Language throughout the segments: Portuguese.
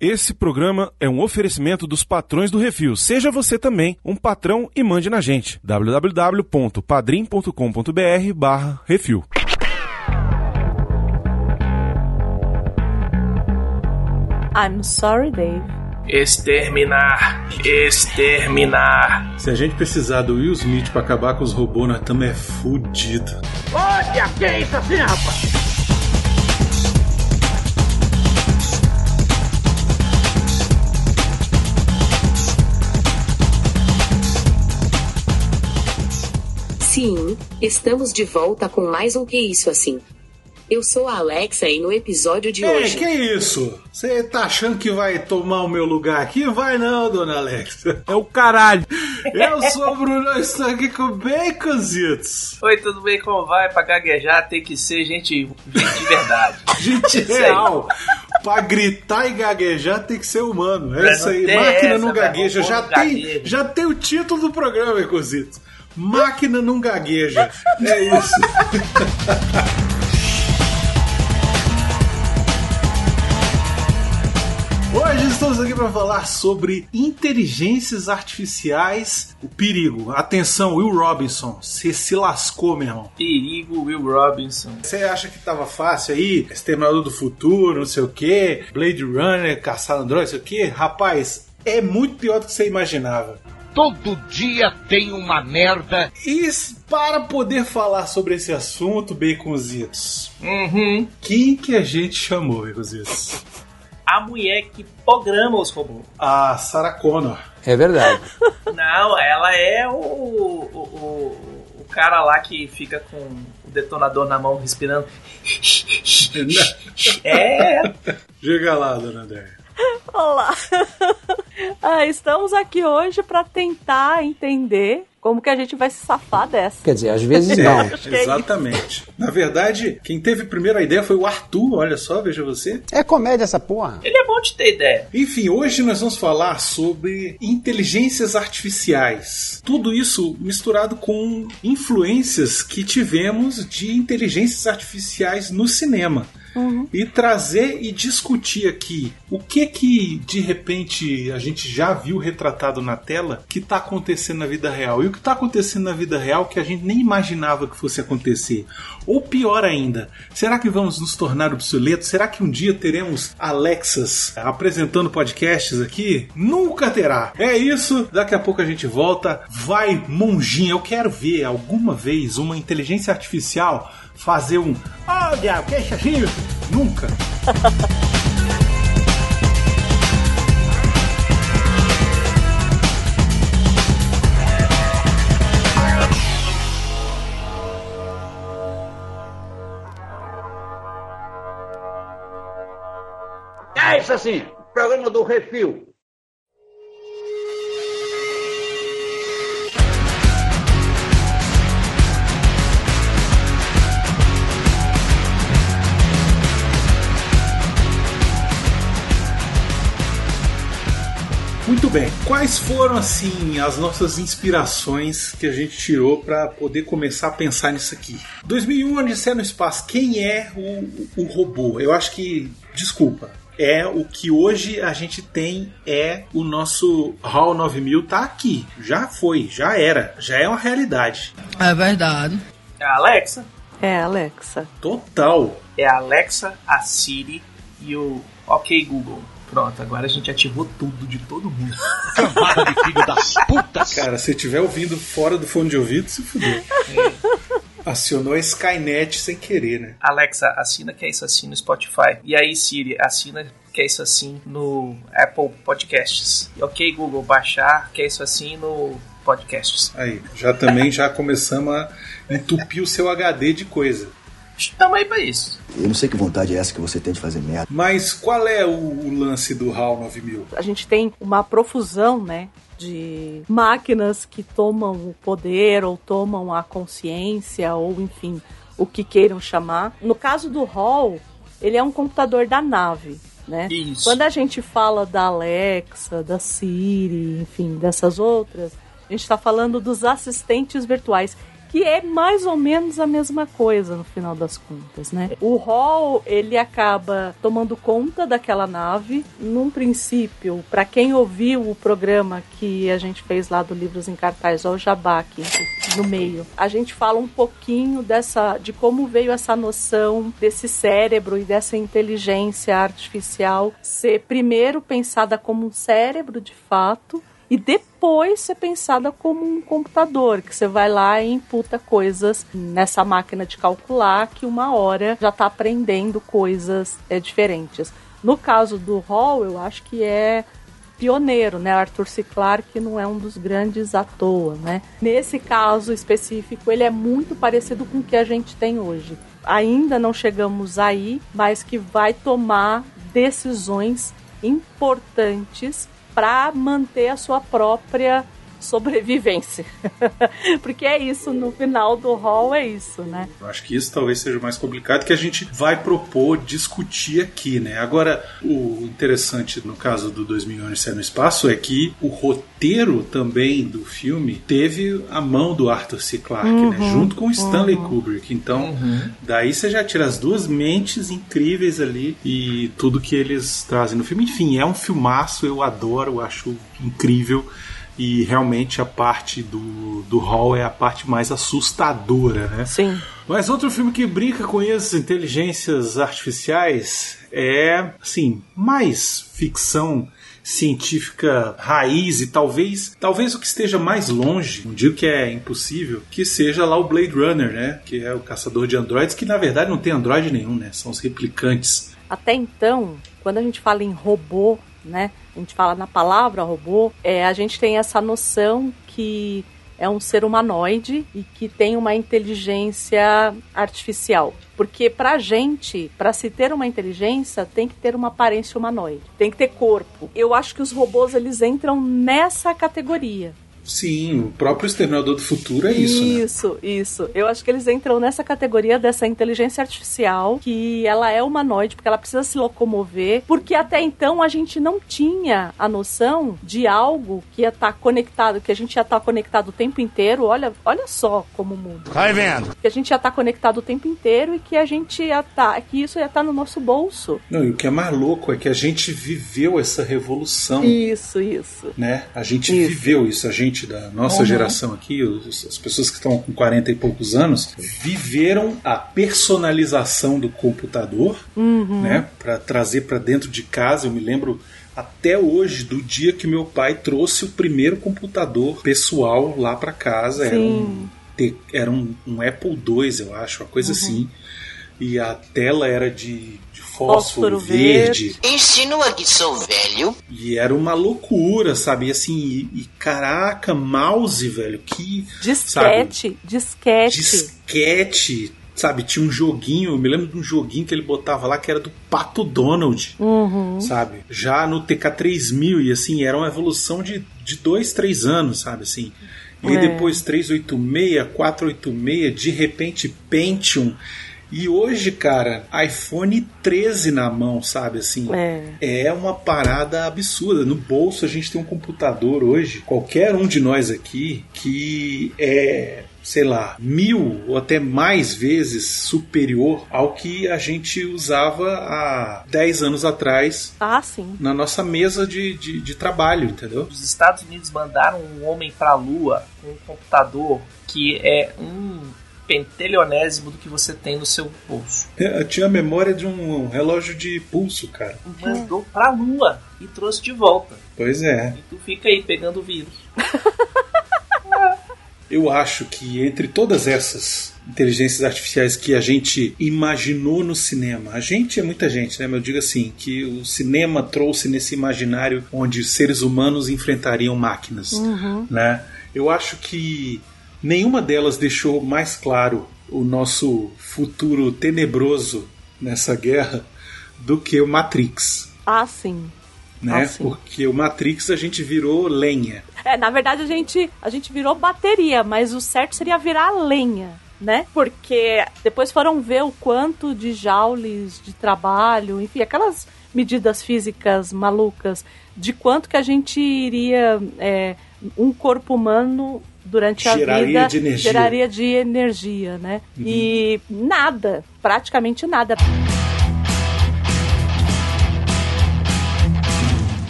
Esse programa é um oferecimento dos patrões do Refil. Seja você também um patrão e mande na gente. www.padrim.com.br barra Refil. I'm sorry, Dave. Exterminar, exterminar. Se a gente precisar do Will Smith pra acabar com os robôs, nós estamos é fudido. Olha, que é isso assim, rapaz? Sim, estamos de volta com mais um Que Isso Assim. Eu sou a Alexa e no episódio de É, hoje. que isso? Você tá achando que vai tomar o meu lugar aqui? Vai não, dona Alexa. É o caralho. Eu sou o Bruno, eu estou aqui com Baconzitos. Oi, tudo bem? Como vai? Pra gaguejar tem que ser gente, gente de verdade. Gente aí. real. Pra gritar e gaguejar tem que ser humano. É isso aí. Máquina essa, não gagueja. Já tem, gagueja. já tem o título do programa, Baconzitos. Máquina não gagueja. É isso. Hoje estamos aqui para falar sobre inteligências artificiais, o perigo. Atenção, Will Robinson, você se lascou, meu irmão. Perigo, Will Robinson. Você acha que tava fácil aí? Exterminador do Futuro, não sei o que, Blade Runner, Caçar Android, não sei o que? Rapaz, é muito pior do que você imaginava. Todo dia tem uma merda. E para poder falar sobre esse assunto, Baconzitos, Uhum. quem que a gente chamou, Baconzitos? A mulher que programa os robôs. A Sarah Connor. É verdade. Não, ela é o, o, o, o cara lá que fica com o detonador na mão respirando. É, Diga lá, dona Andréia. Olá! Ah, estamos aqui hoje para tentar entender como que a gente vai se safar dessa. Quer dizer, às vezes não. é exatamente. Na verdade, quem teve a primeira ideia foi o Arthur, olha só, veja você. É comédia essa porra. ele é bom de ter ideia. Enfim, hoje nós vamos falar sobre inteligências artificiais. Tudo isso misturado com influências que tivemos de inteligências artificiais no cinema. E trazer e discutir aqui o que que de repente a gente já viu retratado na tela que está acontecendo na vida real. E o que está acontecendo na vida real que a gente nem imaginava que fosse acontecer. Ou pior ainda, será que vamos nos tornar obsoletos? Será que um dia teremos Alexas apresentando podcasts aqui? Nunca terá. É isso, daqui a pouco a gente volta. Vai, monjinha, eu quero ver alguma vez uma inteligência artificial fazer um. Olha, que é isso? Nunca. É isso assim, programa do Refil. Muito bem. Quais foram assim as nossas inspirações que a gente tirou para poder começar a pensar nisso aqui? 2001 Odisseia no espaço. Quem é o, o robô? Eu acho que desculpa. É o que hoje a gente tem é o nosso HAL 9000 tá aqui. Já foi, já era, já é uma realidade. É verdade. É a Alexa. É, Alexa. Total. É a Alexa, a Siri e o OK Google. Pronto, agora a gente ativou tudo de todo mundo. Camada de filho das putas. Cara, se estiver ouvindo fora do fone de ouvido, se fudeu. Acionou a Skynet sem querer, né? Alexa, assina que é isso assim no Spotify. E aí, Siri, assina que é isso assim no Apple Podcasts. E ok, Google, baixar que é isso assim no Podcasts. Aí, já também já começamos a entupir o seu HD de coisa. Estamos aí pra isso. Eu não sei que vontade é essa que você tem de fazer merda. Mas qual é o, o lance do HAL 9000? A gente tem uma profusão, né? De máquinas que tomam o poder ou tomam a consciência, ou enfim, o que queiram chamar. No caso do Hall, ele é um computador da nave. Né? Isso. Quando a gente fala da Alexa, da Siri, enfim, dessas outras, a gente está falando dos assistentes virtuais. Que é mais ou menos a mesma coisa no final das contas, né? O Hall, ele acaba tomando conta daquela nave. Num princípio, para quem ouviu o programa que a gente fez lá do Livros em Cartaz, ó, o Jabá aqui no meio, a gente fala um pouquinho dessa, de como veio essa noção desse cérebro e dessa inteligência artificial ser primeiro pensada como um cérebro de fato e depois ser pensada como um computador, que você vai lá e imputa coisas nessa máquina de calcular que uma hora já está aprendendo coisas é, diferentes. No caso do Hall, eu acho que é pioneiro, né? Arthur C. Clarke não é um dos grandes à toa, né? Nesse caso específico, ele é muito parecido com o que a gente tem hoje. Ainda não chegamos aí, mas que vai tomar decisões importantes para manter a sua própria sobrevivência. Porque é isso, no final do hall é isso, né? Eu acho que isso talvez seja o mais complicado que a gente vai propor discutir aqui, né? Agora, o interessante no caso do 2001 Céu no Espaço é que o roteiro também do filme teve a mão do Arthur C. Clarke, né? Uhum, né? Junto com o Stanley uhum. Kubrick. Então, daí você já tira as duas mentes incríveis ali e tudo que eles trazem no filme. Enfim, é um filmaço, eu adoro, eu acho incrível e realmente a parte do, do Hall é a parte mais assustadora, né? Sim. Mas outro filme que brinca com essas inteligências artificiais é, assim, mais ficção científica raiz e talvez talvez o que esteja mais longe, não digo que é impossível, que seja lá o Blade Runner, né? Que é o caçador de androides, que na verdade não tem androide nenhum, né? São os replicantes. Até então, quando a gente fala em robô, né? A gente fala na palavra robô, é, a gente tem essa noção que é um ser humanoide e que tem uma inteligência artificial. Porque pra gente, para se ter uma inteligência, tem que ter uma aparência humanoide, tem que ter corpo. Eu acho que os robôs eles entram nessa categoria. Sim, o próprio Exterminador do Futuro é isso, né? Isso, isso. Eu acho que eles entram nessa categoria dessa inteligência artificial, que ela é humanoide, porque ela precisa se locomover, porque até então a gente não tinha a noção de algo que ia estar conectado, que a gente ia estar conectado o tempo inteiro. Olha, olha só como muda. Vai vendo. Que a gente ia estar conectado o tempo inteiro e que a gente ia estar, que isso ia estar no nosso bolso. Não, e o que é mais louco é que a gente viveu essa revolução. Isso, isso. Né? A gente Isso. viveu isso, a gente da nossa Uhum. geração aqui, os- as pessoas que estão com 40 e poucos anos, viveram a personalização do computador, Uhum. né, para trazer para dentro de casa. Eu me lembro até hoje do dia que meu pai trouxe o primeiro computador pessoal lá para casa. Era um, era um, um Apple II, eu acho, uma coisa assim. E a tela era de fósforo, Fósforo verde. Insinua que sou velho. E era uma loucura, sabe? E assim, e, e caraca, mouse, velho, que. Disquete, disquete. Disquete, sabe? Tinha um joguinho, eu me lembro de um joguinho que ele botava lá que era do Pato Donald, Uhum. sabe? Já no TK3000, e assim, era uma evolução de, de dois, três anos, sabe? Assim. E aí É. depois 386, 486, de repente Pentium. E hoje, cara, iPhone 13 na mão, sabe? Assim, É. é uma parada absurda. No bolso a gente tem um computador hoje, qualquer um de nós aqui, que é, sei lá, mil ou até mais vezes superior ao que a gente usava há 10 anos atrás Ah, sim. na nossa mesa de, de, de trabalho, entendeu? Os Estados Unidos mandaram um homem para a Lua com um computador que é um pentelionésimo do que você tem no seu bolso. Eu tinha a memória de um relógio de pulso, cara. Mandou para a Lua e trouxe de volta. Pois é. E tu fica aí pegando o vírus. Eu acho que entre todas essas inteligências artificiais que a gente imaginou no cinema, a gente é muita gente, né? Mas eu digo assim, que o cinema trouxe nesse imaginário onde seres humanos enfrentariam máquinas, Uhum. né? Eu acho que nenhuma delas deixou mais claro o nosso futuro tenebroso nessa guerra do que o Matrix, Ah, sim. né? Ah, sim. Porque o Matrix a gente virou lenha. É, na verdade a gente, a gente virou bateria, mas o certo seria virar lenha, né? Porque depois foram ver o quanto de joules de trabalho, enfim, aquelas medidas físicas malucas, de quanto que a gente iria. é, um corpo humano durante a Geraria vida de energia. geraria de energia, né? E nada, praticamente nada.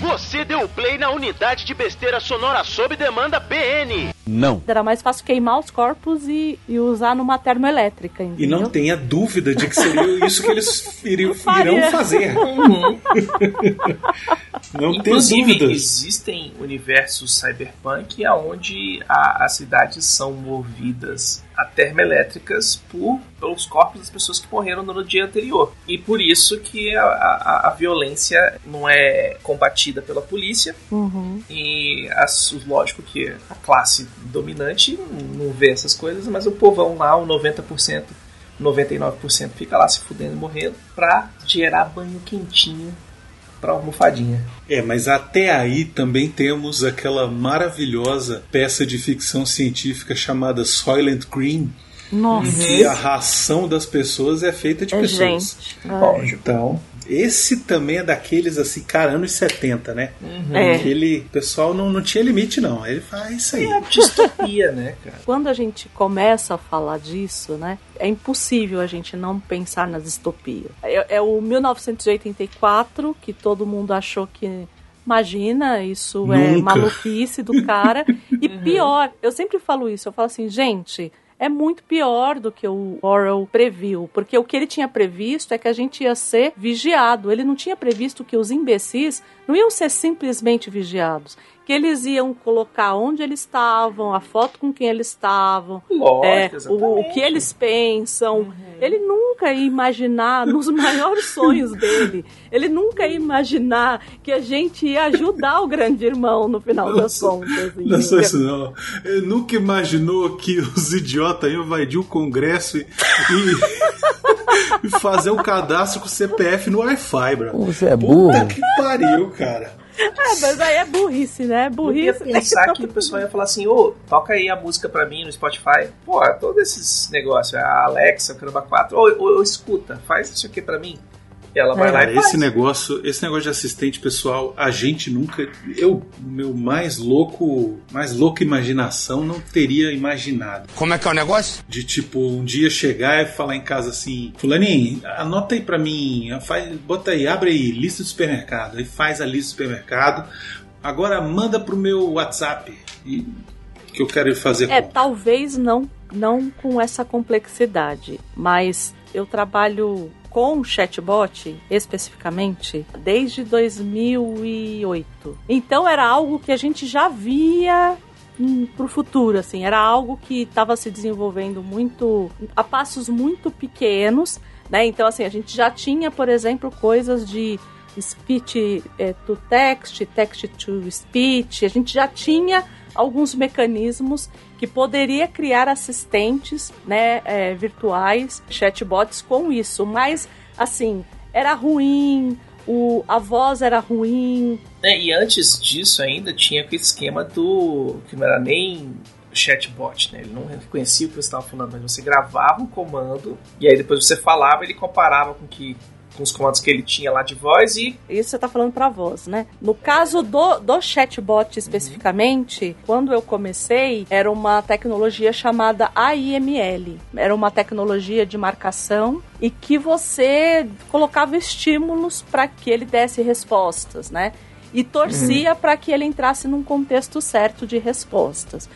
Você deu play na unidade de besteira sonora sob demanda BN. Não. Era mais fácil queimar os corpos e, e usar numa termoelétrica, E entendeu? não tenha dúvida de que seria isso que eles iriam, irão fazer. Não tenha Inclusive, dúvidas. existem universos cyberpunk onde a- as cidades são movidas a termoelétricas por, pelos corpos das pessoas que morreram no dia anterior. E por isso que a, a- a violência não é combatida pela polícia. Uhum. E as, lógico que a classe dominante não vê essas coisas, mas o povão lá, o 90%, 99% fica lá se fudendo e morrendo pra gerar banho quentinho pra almofadinha. É, mas até aí também temos aquela maravilhosa peça de ficção científica chamada Soylent Green, Nossa. que a ração das pessoas é feita de É pessoas. gente. Bom, Então, esse também é daqueles assim, cara, anos 70, né? É. Aquele pessoal não, não tinha limite, não. Ele faz isso aí. É distopia, né, cara? Quando a gente começa a falar disso, né, é impossível a gente não pensar na distopia. É, é o 1984 que todo mundo achou que imagina, isso é Nunca. maluquice do cara. E pior, eu sempre falo isso, eu falo assim, gente, é muito pior do que o Orwell previu, porque o que ele tinha previsto é que a gente ia ser vigiado. Ele não tinha previsto que os imbecis não iam ser simplesmente vigiados, que eles iam colocar onde eles estavam, a foto com quem eles estavam, Lógico, é, o. Uhum. o que eles pensam. Ele nunca ia imaginar, nos maiores sonhos dele, ele nunca ia imaginar que a gente ia ajudar o grande irmão no final das contas. Não é só entendeu? isso, não. Ele nunca imaginou que os idiotas iam invadir o Congresso e, e- e fazer um cadastro com CPF no Wi-Fi, bro. Você é burro. Puta que pariu, cara. É, mas aí é burrice, né? Eu ia Burrice. pensar que o pessoal ia falar assim, ô, toca aí a música pra mim no Spotify. Pô, todos esses negócios, a Alexa, o Caramba 4, ô, ô, ô, escuta, faz isso aqui pra mim. E ela vai lá Cara, e faz. esse negócio, esse negócio de assistente pessoal, a gente nunca, eu, meu mais louco, mais louca imaginação não teria imaginado. Como é que é o negócio? De tipo, um dia chegar e falar em casa assim, fulaninho, anota aí pra mim, faz, bota aí, abre aí, lista do supermercado, aí faz a lista do supermercado, agora manda pro meu WhatsApp, e, que eu quero fazer É, talvez não, não com essa complexidade, mas eu trabalho com chatbot especificamente desde 2008. Então era algo que a gente já via hum, pro futuro, assim, era algo que estava se desenvolvendo muito a passos muito pequenos, né? Então assim, a gente já tinha, por exemplo, coisas de speech eh, to text, text to speech, a gente já tinha alguns mecanismos que poderia criar assistentes né, é, virtuais, chatbots com isso, mas assim, era ruim, o, a voz era ruim. É, e antes disso ainda tinha aquele esquema do. que não era nem chatbot, né? Ele não reconhecia o que você estava falando, mas você gravava um comando e aí depois você falava, ele comparava com que com os comandos que ele tinha lá de voz e Isso você tá falando para voz, né? No caso do, do chatbot especificamente, quando eu comecei, era uma tecnologia chamada AIML. Era uma tecnologia de marcação e que você colocava estímulos para que ele desse respostas, né? E torcia para que ele entrasse num contexto certo de respostas.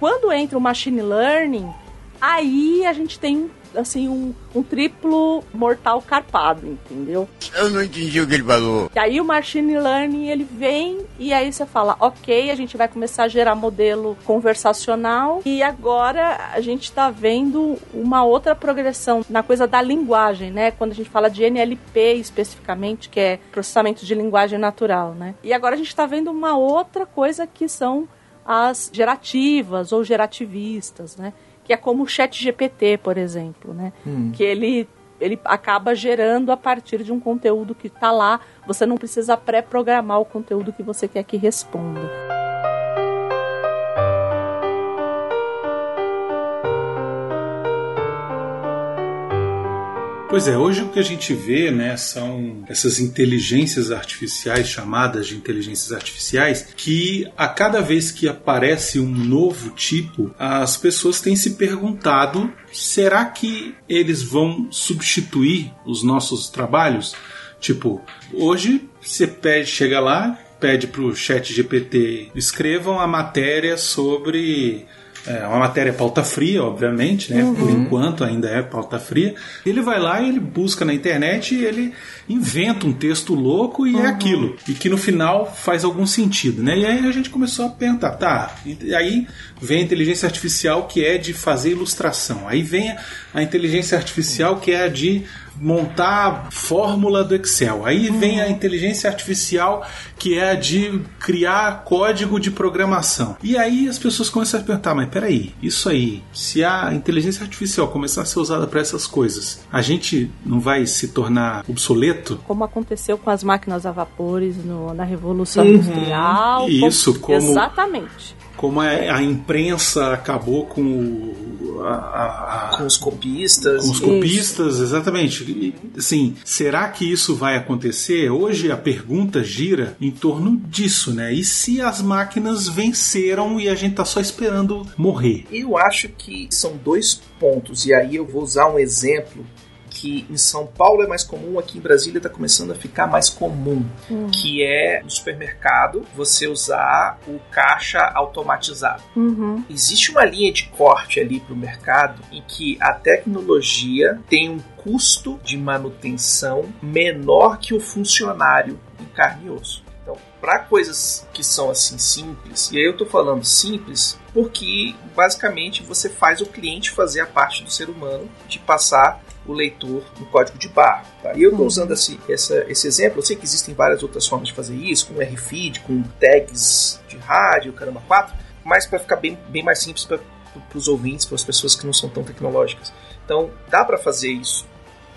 Quando entra o machine learning, aí a gente tem um assim um, um triplo mortal carpado, entendeu? Eu não entendi o que ele falou. E aí o machine learning ele vem e aí você fala, ok, a gente vai começar a gerar modelo conversacional e agora a gente está vendo uma outra progressão na coisa da linguagem, né? Quando a gente fala de NLP especificamente, que é processamento de linguagem natural, né? E agora a gente está vendo uma outra coisa que são as gerativas ou gerativistas, né? Que é como o chat GPT, por exemplo, né? Que ele ele acaba gerando a partir de um conteúdo que está lá. Você não precisa pré-programar o conteúdo que você quer que responda. Pois é, hoje o que a gente vê, né, são essas inteligências artificiais chamadas de inteligências artificiais que a cada vez que aparece um novo tipo, as pessoas têm se perguntado: será que eles vão substituir os nossos trabalhos? Tipo, hoje você pede, chega lá, pede para o chat GPT escrevam a matéria sobre é uma matéria pauta fria, obviamente, né? Uhum. Por enquanto ainda é pauta fria. Ele vai lá e ele busca na internet e ele inventa um texto louco e é uhum. é aquilo. E que no final faz algum sentido, né? E aí a gente começou a perguntar, tá, e aí vem a inteligência artificial que é de fazer ilustração. Aí vem a inteligência artificial que é a de montar fórmula do Excel. Aí vem a inteligência artificial que é a de criar código de programação. E aí as pessoas começam a perguntar, mas peraí, isso aí, se a inteligência artificial começar a ser usada para essas coisas, a gente não vai se tornar obsoleto? Como aconteceu com as máquinas a vapores no, na Revolução uhum. Industrial. Isso, como... Exatamente como a, a imprensa acabou com o, a, a, com os copistas. Com os copistas, isso. exatamente. Assim, será que isso vai acontecer? Hoje a pergunta gira em torno disso, né? E se as máquinas venceram e a gente tá só esperando morrer? Eu acho que são dois pontos, e aí eu vou usar um exemplo que em São Paulo é mais comum, aqui em Brasília está começando a ficar mais comum, uhum. que é no supermercado você usar o caixa automatizado. Uhum. Existe uma linha de corte ali para o mercado em que a tecnologia tem um custo de manutenção menor que o funcionário em carne e osso. Então, para coisas que são assim simples, e aí eu estou falando simples porque basicamente você faz o cliente fazer a parte do ser humano de passar o leitor no código de barra. Tá? E eu estou uhum. usando esse, essa, esse exemplo, eu sei que existem várias outras formas de fazer isso, com RFID, com tags de rádio, caramba 4, mas para ficar bem, bem mais simples para os ouvintes, para as pessoas que não são tão tecnológicas. Então, dá para fazer isso.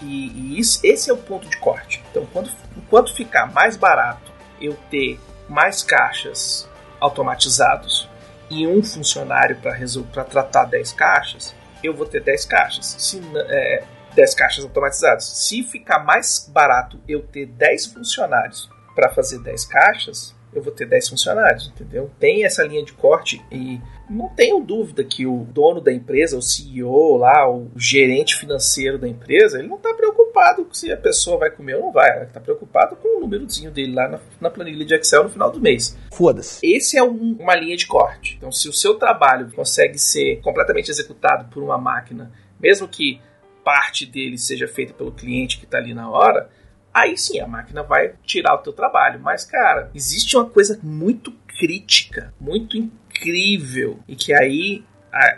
E, e isso, esse é o ponto de corte. Então, quando, enquanto ficar mais barato eu ter mais caixas automatizados e um funcionário para tratar 10 caixas, eu vou ter 10 caixas. Se, é, 10 caixas automatizadas. Se ficar mais barato eu ter 10 funcionários para fazer 10 caixas, eu vou ter 10 funcionários, entendeu? Tem essa linha de corte e não tenho dúvida que o dono da empresa, o CEO lá, o gerente financeiro da empresa, ele não está preocupado se a pessoa vai comer ou não vai. Ele está preocupado com o númerozinho dele lá na, na, planilha de Excel no final do mês. Foda-se. Esse é um, uma linha de corte. Então, se o seu trabalho consegue ser completamente executado por uma máquina, mesmo que parte dele seja feita pelo cliente que está ali na hora, aí sim a máquina vai tirar o teu trabalho. Mas, cara, existe uma coisa muito crítica, muito incrível, e que aí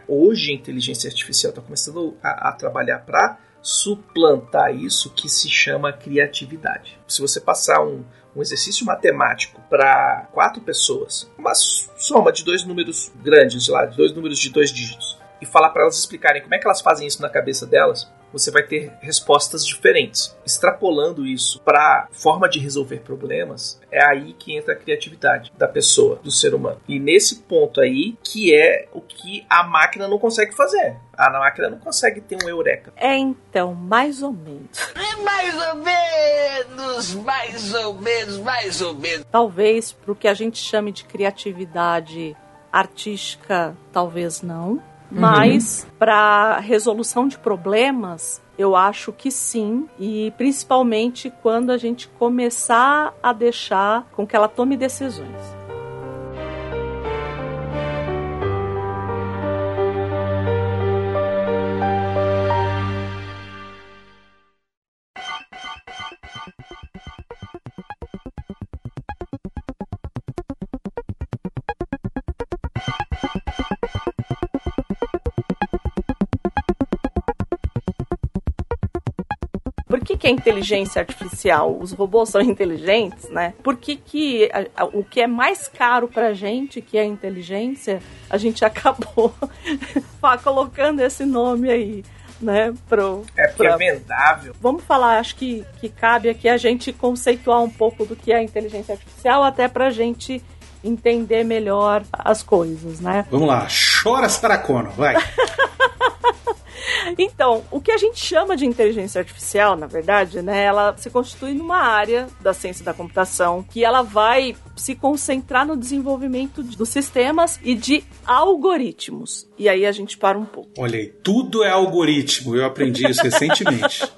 hoje a inteligência artificial está começando a, a trabalhar para suplantar isso que se chama criatividade. Se você passar um, um exercício matemático para quatro pessoas, uma soma de dois números grandes, lá, dois números de dois dígitos, e falar para elas explicarem como é que elas fazem isso na cabeça delas, você vai ter respostas diferentes. Extrapolando isso para forma de resolver problemas, é aí que entra a criatividade da pessoa, do ser humano. E nesse ponto aí que é o que a máquina não consegue fazer. A máquina não consegue ter um eureka. É então, mais ou menos. É mais ou menos, mais ou menos, mais ou menos. Talvez para o que a gente chame de criatividade artística, talvez não mas uhum. para resolução de problemas, eu acho que sim, e principalmente quando a gente começar a deixar com que ela tome decisões. Que é inteligência artificial? Os robôs são inteligentes, né? Por que, que a, a, o que é mais caro pra gente, que é a inteligência, a gente acabou colocando esse nome aí? Né, pro, é porque pra... é vendável. Vamos falar, acho que, que cabe aqui a gente conceituar um pouco do que é inteligência artificial, até pra gente entender melhor as coisas, né? Vamos lá, chora Saracona, vai! Então, o que a gente chama de inteligência artificial, na verdade, né, ela se constitui numa área da ciência da computação que ela vai se concentrar no desenvolvimento dos sistemas e de algoritmos. E aí a gente para um pouco. Olha aí, tudo é algoritmo. Eu aprendi isso recentemente.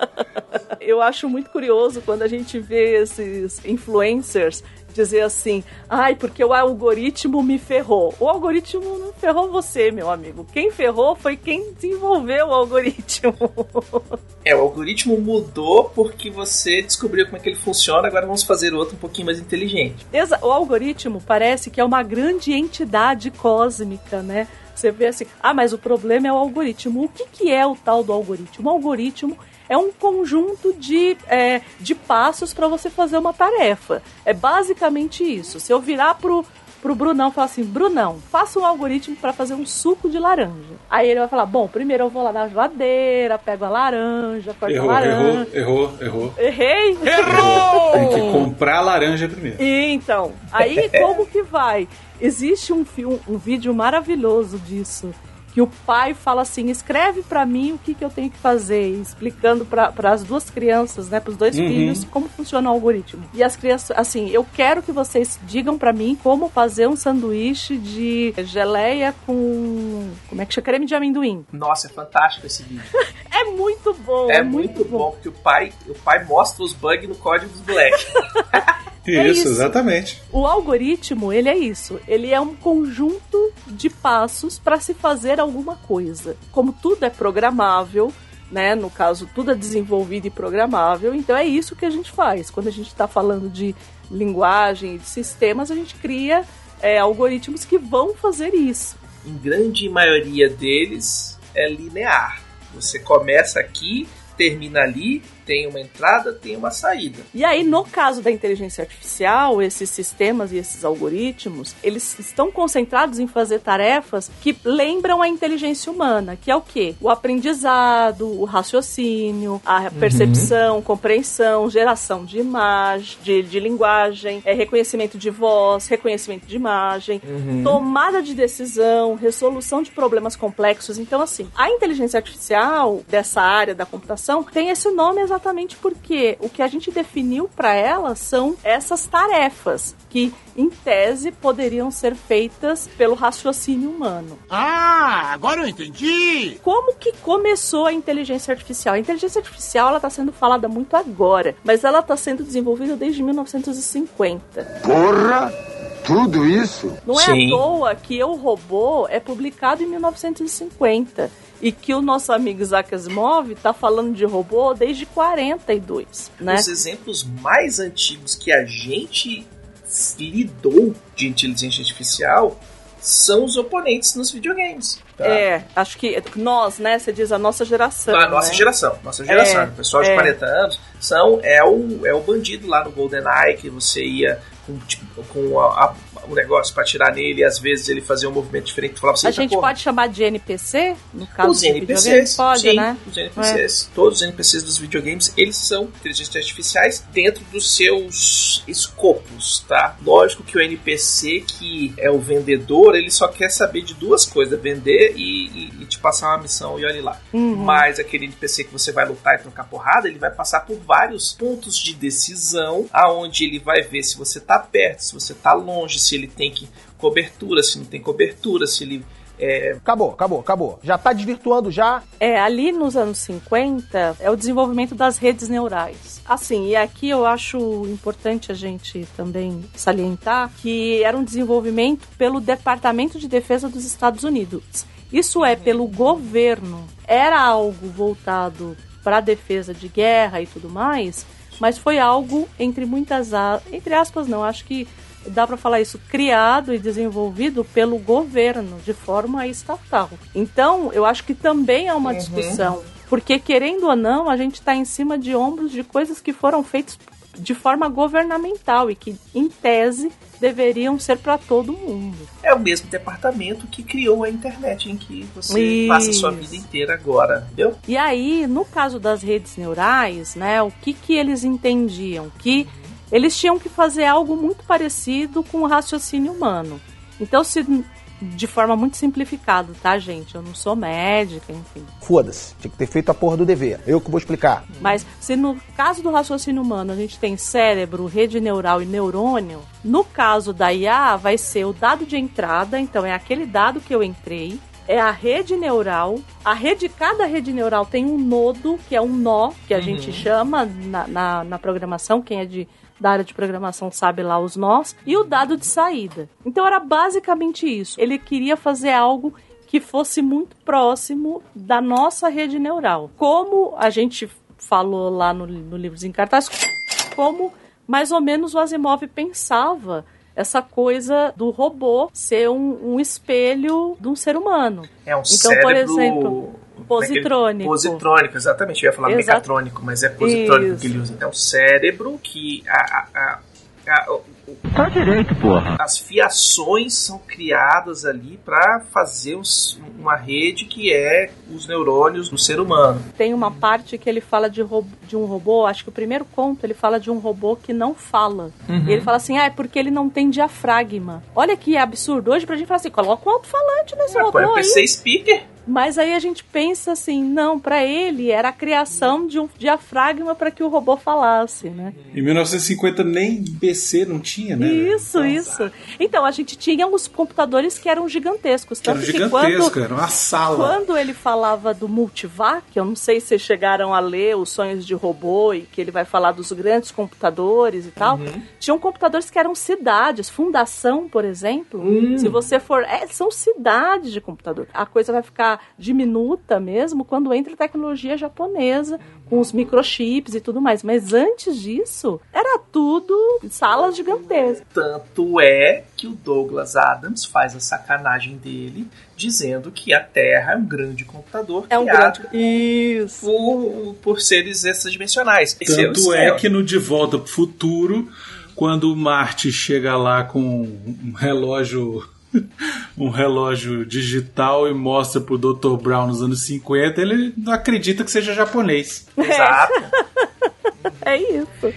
Eu acho muito curioso quando a gente vê esses influencers dizer assim, ai, porque o algoritmo me ferrou. O algoritmo não ferrou você, meu amigo. Quem ferrou foi quem desenvolveu o algoritmo. É, o algoritmo mudou porque você descobriu como é que ele funciona, agora vamos fazer outro um pouquinho mais inteligente. Exa o algoritmo parece que é uma grande entidade cósmica, né? Você vê assim, ah, mas o problema é o algoritmo. O que, que é o tal do algoritmo? O algoritmo é um conjunto de, é, de passos para você fazer uma tarefa. É basicamente isso. Se eu virar pro, pro Brunão e falar assim: Brunão, faça um algoritmo para fazer um suco de laranja. Aí ele vai falar: Bom, primeiro eu vou lá na geladeira, pego a laranja, corto errou, a laranja. Errou, errou, errou. Errei? Errou! Tem que comprar a laranja primeiro. E, então, aí como que vai? Existe um, filme, um vídeo maravilhoso disso que o pai fala assim: escreve para mim o que, que eu tenho que fazer, explicando para as duas crianças, né, para os dois uhum. filhos, como funciona o algoritmo. E as crianças, assim, eu quero que vocês digam para mim como fazer um sanduíche de geleia com. Como é que chama? Creme de amendoim. Nossa, é fantástico esse vídeo. é muito bom. É, é muito, muito bom. bom. porque o pai, o pai mostra os bugs no código dos moleques. É isso, exatamente. O algoritmo, ele é isso. Ele é um conjunto de passos para se fazer alguma coisa. Como tudo é programável, né? No caso, tudo é desenvolvido e programável. Então é isso que a gente faz. Quando a gente está falando de linguagem e de sistemas, a gente cria é, algoritmos que vão fazer isso. Em grande maioria deles é linear. Você começa aqui, termina ali, tem uma entrada, tem uma saída. E aí, no caso da inteligência artificial, esses sistemas e esses algoritmos, eles estão concentrados em fazer tarefas que lembram a inteligência humana, que é o quê? O aprendizado, o raciocínio, a percepção, uhum. compreensão, geração de imagem, de, de linguagem, é, reconhecimento de voz, reconhecimento de imagem, uhum. tomada de decisão, resolução de problemas complexos. Então, assim, a inteligência artificial dessa área da computação tem esse nome exatamente exatamente porque o que a gente definiu para ela são essas tarefas que, em tese, poderiam ser feitas pelo raciocínio humano. Ah, agora eu entendi! Como que começou a inteligência artificial? A inteligência artificial ela está sendo falada muito agora, mas ela está sendo desenvolvida desde 1950. Porra! Tudo isso? Não é Sim. à toa que o robô é publicado em 1950 e que o nosso amigo Isaac Asimov está falando de robô desde 42, né? Os exemplos mais antigos que a gente lidou de inteligência artificial são os oponentes nos videogames. Tá? É, acho que nós, né? Você diz a nossa geração. A nossa né? geração, nossa geração. É, o pessoal de é. 40 anos são, é, o, é o bandido lá no GoldenEye que você ia com, tipo, com a, a um negócio para tirar nele e às vezes ele fazia um movimento diferente. Falava assim, a gente pode chamar de NPC? No caso os NPCs, pode, sim, né? Os NPCs. É. Todos os NPCs dos videogames, eles são inteligências artificiais dentro dos seus escopos, tá? Lógico que o NPC que é o vendedor, ele só quer saber de duas coisas, vender e, e, e te passar uma missão e olhe lá. Uhum. Mas aquele NPC que você vai lutar e trocar porrada, ele vai passar por vários pontos de decisão, aonde ele vai ver se você tá perto, se você tá longe, se ele tem que cobertura, se não tem cobertura, se ele é... Acabou, acabou, acabou. Já está desvirtuando já. É, ali nos anos 50 é o desenvolvimento das redes neurais. Assim, e aqui eu acho importante a gente também salientar que era um desenvolvimento pelo Departamento de Defesa dos Estados Unidos. Isso é pelo governo. Era algo voltado para a defesa de guerra e tudo mais, mas foi algo entre muitas entre aspas não, acho que dá para falar isso, criado e desenvolvido pelo governo de forma estatal. Então, eu acho que também é uma uhum. discussão, porque querendo ou não, a gente está em cima de ombros de coisas que foram feitas de forma governamental e que, em tese, deveriam ser para todo mundo. É o mesmo departamento que criou a internet em que você Isso. passa a sua vida inteira agora, entendeu? E aí, no caso das redes neurais, né, o que que eles entendiam? Que eles tinham que fazer algo muito parecido com o raciocínio humano. Então, se de forma muito simplificada, tá, gente? Eu não sou médica, enfim. Foda-se, tinha que ter feito a porra do dever. Eu que vou explicar. Mas se no caso do raciocínio humano a gente tem cérebro, rede neural e neurônio, no caso da IA vai ser o dado de entrada, então é aquele dado que eu entrei, é a rede neural. A rede, cada rede neural tem um nodo, que é um nó, que a Uhum. gente chama na, na, na programação, quem é de da área de programação sabe lá os nós, e o dado de saída. Então era basicamente isso. Ele queria fazer algo que fosse muito próximo da nossa rede neural. Como a gente falou lá no, no livro em cartaz, como mais ou menos o Asimov pensava essa coisa do robô ser um, um espelho de um ser humano. É um então, cérebro... por exemplo, positrônico. Positrônico, exatamente. Eu ia falar Exato. mecatrônico, mas é positrônico Isso. que ele usa. É um cérebro que a, a- a- a- o- o- Tá direito, porra. as fiações são criadas ali para fazer uns- uma rede que é os neurônios do ser humano. Tem uma parte que ele fala de, de um robô, acho que o primeiro conto ele fala de um robô que não fala. Uhum. E ele fala assim: ah, é porque ele não tem diafragma. Olha que absurdo. Hoje pra gente falar assim: coloca um alto-falante nesse É, pô, é robô aí. PC speaker. Mas aí a gente pensa assim: não, pra ele era a criação de um diafragma para que o robô falasse, né? Em 1950 nem PC não tinha, né? Isso, isso. Então, a gente tinha os computadores que eram gigantescos. Que era Tanto que gigantesco, quando, era uma sala. quando ele falava do multivac, eu não sei se vocês chegaram a ler Os Sonhos de Robô e que ele vai falar dos grandes computadores e tal. Tinham computadores que eram cidades. Fundação, por exemplo. Se você for. É, são cidades de computador. A coisa vai ficar diminuta mesmo quando entra a tecnologia japonesa, com os microchips e tudo mais. Mas antes disso, era tudo salas gigantescas. Tanto é que o Douglas Adams faz a sacanagem dele dizendo que a Terra é um grande computador É um grande. Isso. por, por seres extradimensionais. O Tanto é que no De Volta pro Futuro, quando o Marte chega lá com um relógio. Um relógio digital e mostra pro Dr. Brown nos anos 50, ele não acredita que seja japonês. Exato. É isso.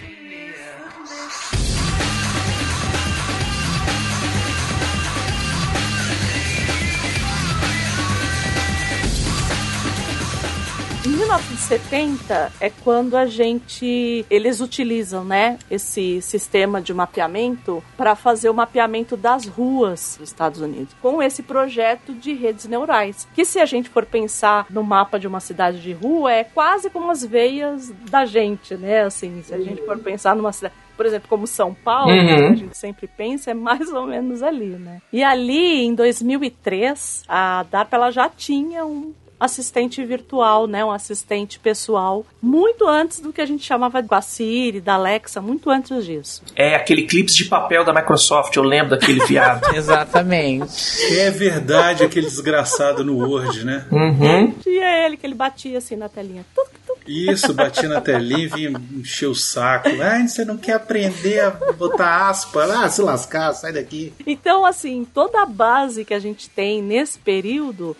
Em 1970 é quando a gente eles utilizam, né, esse sistema de mapeamento para fazer o mapeamento das ruas dos Estados Unidos, com esse projeto de redes neurais, que se a gente for pensar no mapa de uma cidade de rua é quase como as veias da gente, né? Assim, se a gente for pensar numa cidade por exemplo, como São Paulo, Uhum. que a gente sempre pensa, é mais ou menos ali, né? E ali, em 2003, a DARPA ela já tinha um assistente virtual, né, um assistente pessoal, muito antes do que a gente chamava da Siri, da Alexa, muito antes disso. É aquele clips de papel da Microsoft, eu lembro daquele viado. Exatamente. É verdade aquele desgraçado no Word, né? Uhum. Tinha ele que ele batia assim na telinha. Tuc, tuc. Isso, batia na telinha e vinha encher o saco. Ai, você não quer aprender a botar aspa? Ah, se lascar, sai daqui. Então, assim, toda a base que a gente tem nesse período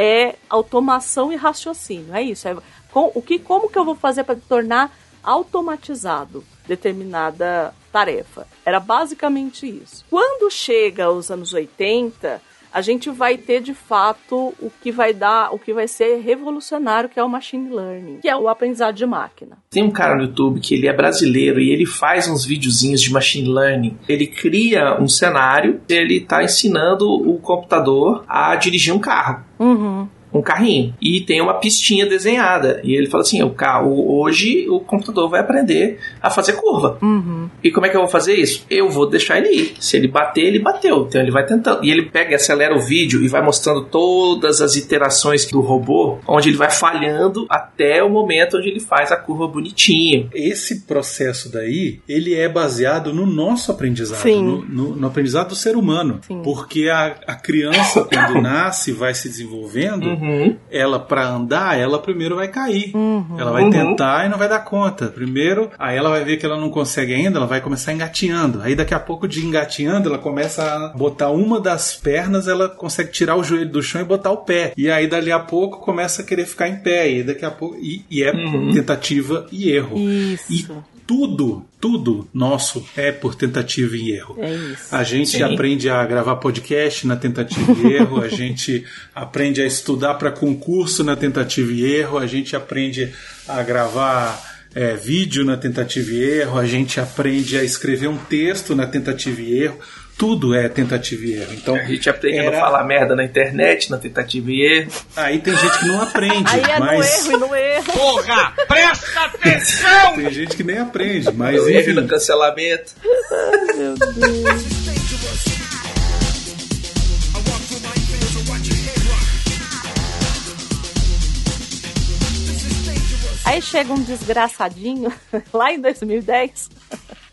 é automação e raciocínio. É isso. É com, o que, como que eu vou fazer para tornar automatizado determinada tarefa? Era basicamente isso. Quando chega aos anos 80, a gente vai ter de fato o que vai dar, o que vai ser revolucionário, que é o machine learning, que é o aprendizado de máquina. Tem um cara no YouTube que ele é brasileiro e ele faz uns videozinhos de machine learning. Ele cria um cenário, ele tá ensinando o computador a dirigir um carro. Uhum. Um carrinho e tem uma pistinha desenhada e ele fala assim o carro hoje o computador vai aprender a fazer curva Uhum. e como é que eu vou fazer isso eu vou deixar ele ir se ele bater ele bateu então ele vai tentando e ele pega e acelera o vídeo e vai mostrando todas as iterações do robô onde ele vai falhando até o momento onde ele faz a curva bonitinho Esse processo daí, ele é baseado no nosso aprendizado, Sim. no, no- no aprendizado do ser humano. Sim. Porque a, a criança, quando nasce e vai se desenvolvendo, Uhum. Ela para andar, ela primeiro vai cair. Uhum. Ela vai Uhum. tentar e não vai dar conta. Primeiro, aí ela vai ver que ela não consegue ainda, ela vai começar engatinhando. Aí daqui a pouco de engatinhando, ela começa a botar uma das pernas, ela consegue tirar o joelho do chão e botar o pé. E aí dali a pouco começa a querer ficar em pé. E daqui a pouco e, e é Uhum. tentativa e erro. Isso. E tudo, tudo nosso é por tentativa e erro. É isso. A gente Sim. aprende a gravar podcast na tentativa e erro, a gente aprende a estudar para concurso na tentativa e erro, a gente aprende a gravar é, vídeo na tentativa e erro, a gente aprende a escrever um texto na tentativa e erro. Tudo é tentativa e erro. Então, A gente aprende a era- não falar merda na internet, na tentativa e erro. aí tem gente que não aprende, Aí é no mas erro e no erro. Porra, presta atenção! tem gente que nem aprende, mas No erro e enfim. no cancelamento. Meu Deus. Aí chega um desgraçadinho lá em 2010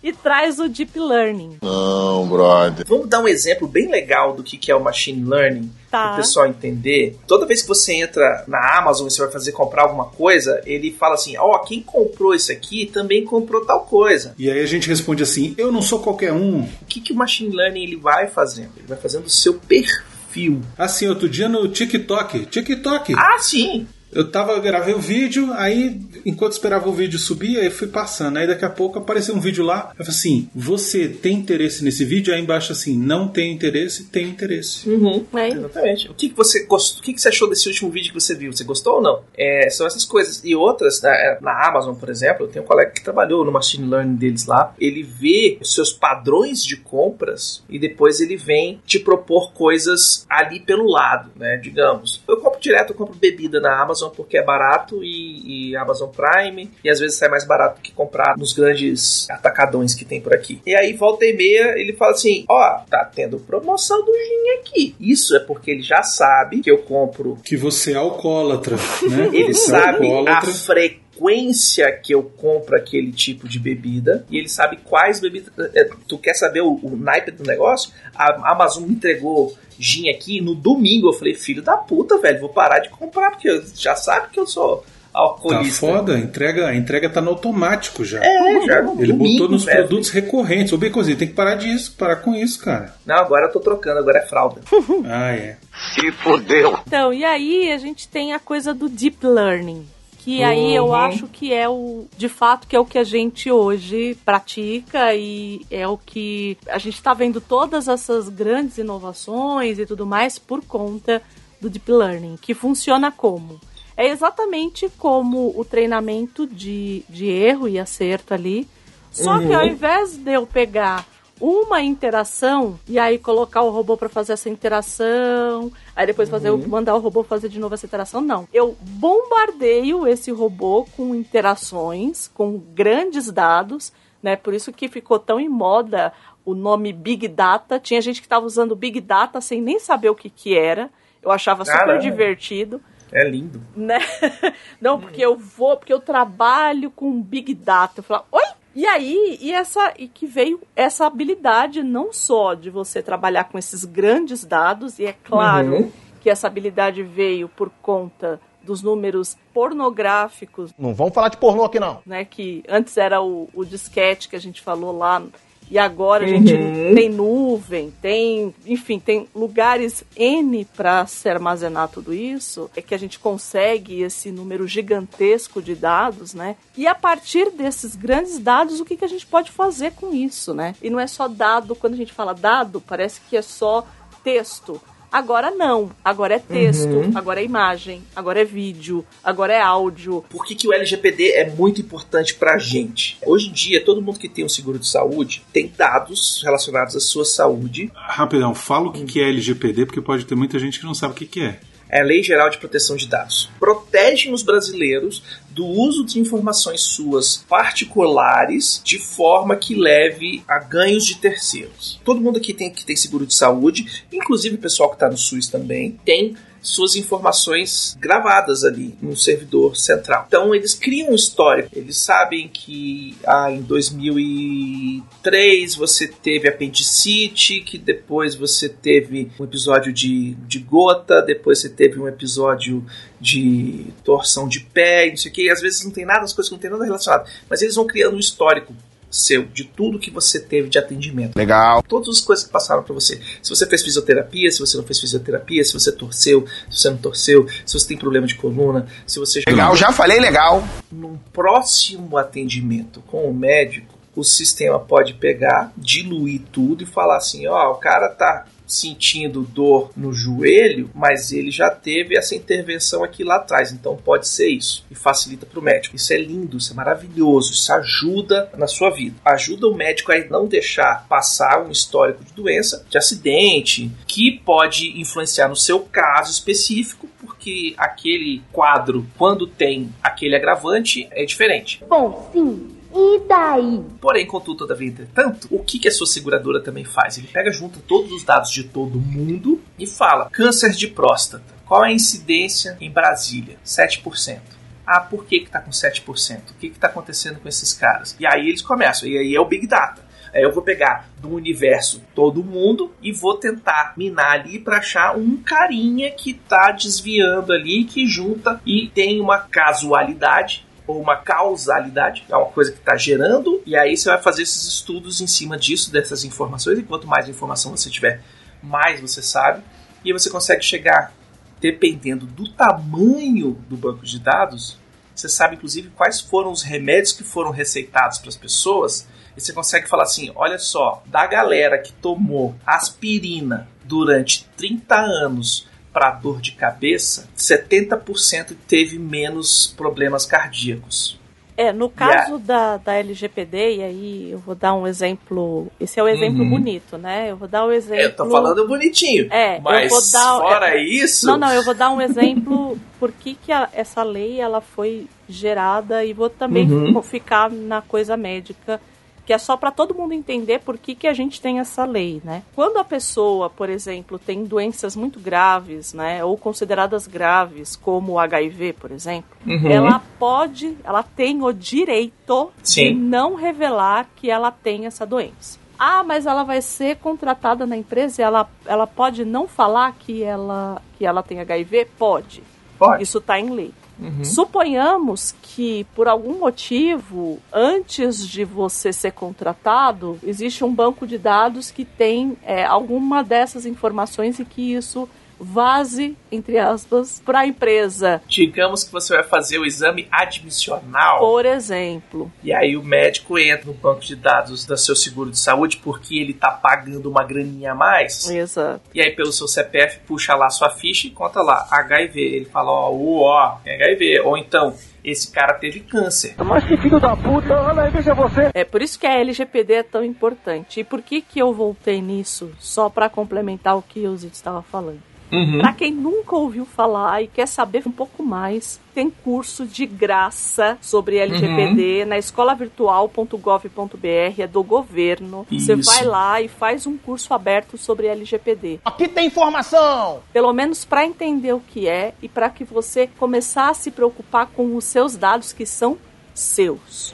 e traz o Deep Learning. Não, brother. Vamos dar um exemplo bem legal do que é o machine learning, Tá. para o pessoal entender. Toda vez que você entra na Amazon e você vai fazer comprar alguma coisa, ele fala assim: ó, quem comprou isso aqui também comprou tal coisa. E aí a gente responde assim: eu não sou qualquer um. O que, que o machine learning ele vai fazendo? Ele vai fazendo o seu perfil. Assim, outro dia no TikTok. TikTok. Ah, sim! Eu tava, gravei o vídeo, aí enquanto esperava o vídeo subir, aí fui passando. Aí daqui a pouco apareceu um vídeo lá. Eu falei assim: você tem interesse nesse vídeo? Aí embaixo assim, não tem interesse, tem interesse. Aí, Exatamente. O que, que você gostou? O que, que você achou desse último vídeo que você viu? Você gostou ou não? É, são essas coisas. E outras, na, na Amazon, por exemplo, eu tenho um colega que trabalhou no machine learning deles lá. Ele vê os seus padrões de compras e depois ele vem te propor coisas ali pelo lado, né? Digamos, eu compro direto, eu compro bebida na Amazon porque é barato e, e Amazon Prime e às vezes sai mais barato que comprar nos grandes atacadões que tem por aqui. E aí volta e meia ele fala assim: ó, tá tendo promoção do gin aqui. Isso é porque ele já sabe que eu compro. Que você é alcoólatra, né? Ele Você é sabe a alcoólatra. frequência que eu compro aquele tipo de bebida e ele sabe quais bebidas. é, Tu quer saber o, o naipe do negócio? A Amazon me entregou gin aqui no domingo. Eu falei, filho da puta, velho, vou parar de comprar porque já sabe que eu sou Tá alcoolista. foda, a entrega, a entrega tá no automático já. É, já no Ele domingo, botou nos velho. produtos recorrentes. Ô, Beconzinho, tem que parar disso, parar com isso, cara. Não, agora eu tô trocando, agora é fralda. Ah, é. Se fodeu. Então, e aí a gente tem a coisa do deep learning. Que aí eu Uhum. acho que é o, de fato, que é o que a gente hoje pratica e é o que a gente está vendo todas essas grandes inovações e tudo mais por conta do deep learning, que funciona como? É exatamente como o treinamento de, de erro e acerto ali, só que ao invés de eu pegar uma interação e aí colocar o robô para fazer essa interação, aí depois fazer o- mandar o robô fazer de novo essa interação, não. Eu bombardeio esse robô com interações, com grandes dados, né? Por isso que ficou tão em moda o nome Big Data. Tinha gente que estava usando Big Data sem nem saber o que que era. Eu achava super Caramba. divertido É lindo. né? Não, porque eu vou, porque eu trabalho com Big Data. Eu falo, oi? E aí, e essa e que veio essa habilidade não só de você trabalhar com esses grandes dados, e é claro Uhum. que essa habilidade veio por conta dos números pornográficos, Não vamos falar de pornô aqui, não. né? Que antes era o, o disquete que a gente falou lá. E agora a gente Uhum. tem nuvem, tem, enfim, tem lugares N para se armazenar tudo isso. É que a gente consegue esse número gigantesco de dados, né? E a partir desses grandes dados, o que, que a gente pode fazer com isso, né? E não é só dado, quando a gente fala dado, parece que é só texto. Agora não. Agora é texto, Uhum. agora é imagem, agora é vídeo, agora é áudio. Por que, que o LGPD é muito importante pra gente? Hoje em dia, todo mundo que tem um seguro de saúde tem dados relacionados à sua saúde. Rapidão, fala o que que é LGPD, porque pode ter muita gente que não sabe o que que é. É a Lei Geral de Proteção de Dados. Protege os brasileiros do uso de informações suas particulares de forma que leve a ganhos de terceiros. Todo mundo aqui tem, que tem seguro de saúde, inclusive o pessoal que está no SUS também, tem suas informações gravadas ali no servidor central. Então eles criam um histórico. Eles sabem que ah, em 2003 você teve apendicite, que depois você teve um episódio de, de gota, depois você teve um episódio de torção de pé, não sei o que. Às vezes não tem nada, as coisas não tem nada relacionado. Mas eles vão criando um histórico seu, de tudo que você teve de atendimento. Legal. Todas as coisas que passaram para você. Se você fez fisioterapia, se você não fez fisioterapia, se você torceu, se você não torceu, se você tem problema de coluna, se você Legal, já falei legal. num próximo atendimento com o médico, o sistema pode pegar, diluir tudo e falar assim: ó, o cara tá sentindo dor no joelho, mas ele já teve essa intervenção aqui lá atrás, então pode ser isso e facilita para o médico. Isso é lindo, isso é maravilhoso, isso ajuda na sua vida. Ajuda o médico a não deixar passar um histórico de doença, de acidente, que pode influenciar no seu caso específico, porque aquele quadro, quando tem aquele agravante, é diferente. Bom, sim. E daí? Porém, contudo, todavia, entretanto, o que, que a sua seguradora também faz? Ele pega junto todos os dados de todo mundo e fala: câncer de próstata. Qual é a incidência em Brasília? 7%. Ah, por que que tá com 7%? O que que tá acontecendo com esses caras? E aí eles começam, e aí é o Big Data. Aí eu vou pegar do universo todo mundo e vou tentar minar ali para achar um carinha que tá desviando ali, que junta e tem uma casualidade ou uma causalidade, é uma coisa que está gerando, e aí você vai fazer esses estudos em cima disso, dessas informações, e quanto mais informação você tiver, mais você sabe, e você consegue chegar, dependendo do tamanho do banco de dados, você sabe inclusive quais foram os remédios que foram receitados para as pessoas, e você consegue falar assim: olha só, da galera que tomou aspirina durante 30 anos para dor de cabeça, 70% teve menos problemas cardíacos. É, no caso da, da LGPD, e aí eu vou dar um exemplo. Esse é o exemplo Uhum. bonito, né? Eu vou dar o exemplo. Eu tô falando bonitinho. É, mas dar. fora é, isso. Não, não, eu vou dar um exemplo por que, que a- essa lei ela foi gerada e vou também Uhum. ficar na coisa médica, que é só para todo mundo entender por que, que a gente tem essa lei, né? Quando a pessoa, por exemplo, tem doenças muito graves, né, ou consideradas graves, como o HIV, por exemplo, Uhum. ela pode, ela tem o direito de Sim. não revelar que ela tem essa doença. Ah, mas ela vai ser contratada na empresa e ela, ela pode não falar que ela, que ela tem HIV? Pode. Pode. Isso está em lei. Uhum. Suponhamos que, por algum motivo, antes de você ser contratado, existe um banco de dados que tem é, alguma dessas informações e que isso vaze, entre aspas, para a empresa. Digamos que você vai fazer o exame admissional. Por exemplo. E aí o médico entra no banco de dados do seu seguro de saúde porque ele tá pagando uma graninha a mais. Exato. E aí pelo seu CPF puxa lá sua ficha e conta lá HIV. Ele fala, ó, o ó, tem HIV. Ou então, esse cara teve câncer. Mas que filho da puta, olha aí, veja você. É por isso que a LGPD é tão importante. E por que que eu voltei nisso? Só para complementar o que o Zito estava falando. Uhum. Para quem nunca ouviu falar e quer saber um pouco mais, tem curso de graça sobre LGPD na escolavirtual.gov.br, é do governo. Você Isso. vai lá e faz um curso aberto sobre LGPD. Aqui tem informação. Pelo menos para entender o que é e para que você começar a se preocupar com os seus dados que são seus.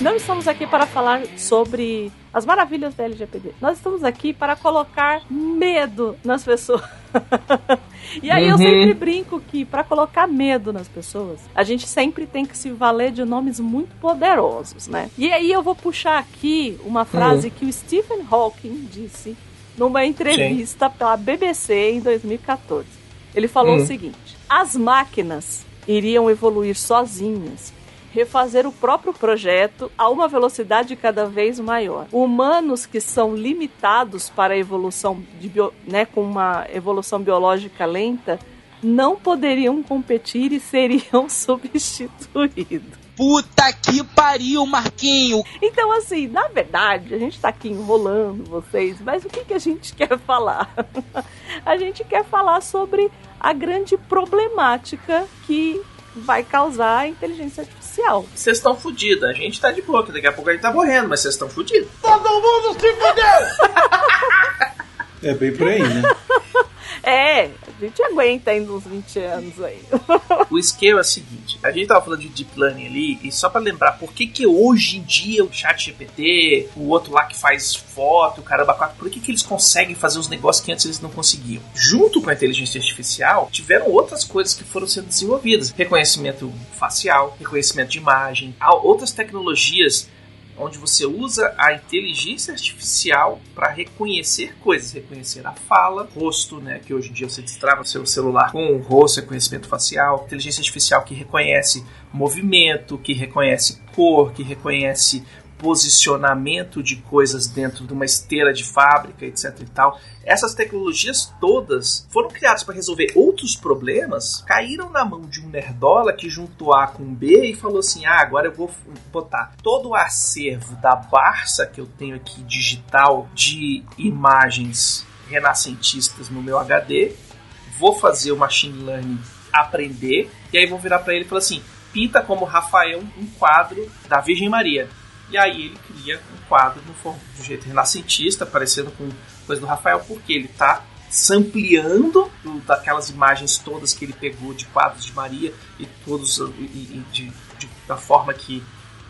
não estamos aqui para falar sobre as maravilhas da LGPD. Nós estamos aqui para colocar medo nas pessoas. e aí eu Uhum. sempre brinco que para colocar medo nas pessoas, a gente sempre tem que se valer de nomes muito poderosos, né? E aí eu vou puxar aqui uma frase Uhum. que o Stephen Hawking disse numa entrevista pela BBC em 2014. Ele falou Hum. o seguinte: as máquinas iriam evoluir sozinhas, refazer o próprio projeto a uma velocidade cada vez maior. Humanos que são limitados para a evolução de bio, né, com uma evolução biológica lenta não poderiam competir e seriam substituídos. Puta que pariu, Marquinho! Então, assim, na verdade, a gente tá aqui enrolando vocês, mas o que, que a gente quer falar? a gente quer falar sobre a grande problemática que vai causar inteligência artificial. Vocês estão fodidos. A gente tá de boa, que daqui a pouco a gente tá morrendo, mas vocês estão fodidos. Todo mundo se fudeu! É bem por aí, né? É, a gente aguenta ainda uns 20 anos aí. O esquema é o seguinte: a gente tava falando de deep learning ali, e só pra lembrar, por que que hoje em dia o chat GPT, o outro lá que faz foto, o caramba 4, por que que eles conseguem fazer os negócios que antes eles não conseguiam? Junto com a inteligência artificial, tiveram outras coisas que foram sendo desenvolvidas: reconhecimento facial, reconhecimento de imagem, outras tecnologias onde você usa a inteligência artificial para reconhecer coisas, reconhecer a fala, rosto, né, que hoje em dia você destrava seu celular com o rosto, reconhecimento facial, inteligência artificial que reconhece movimento, que reconhece cor, que reconhece posicionamento de coisas dentro de uma esteira de fábrica, etc e tal. Essas tecnologias todas foram criadas para resolver outros problemas, caíram na mão de um nerdola que juntou A com B e falou assim: "Ah, agora eu vou botar todo o acervo da Barça que eu tenho aqui digital de imagens renascentistas no meu HD, vou fazer o machine learning aprender e aí vou virar para ele e falar assim: pinta como Rafael um quadro da Virgem Maria. E aí ele cria um quadro form- um jeito renascentista, parecendo com coisa do Rafael, porque ele está sampleando do- daquelas imagens todas que ele pegou de quadros de Maria e todos e, e de, de- da forma que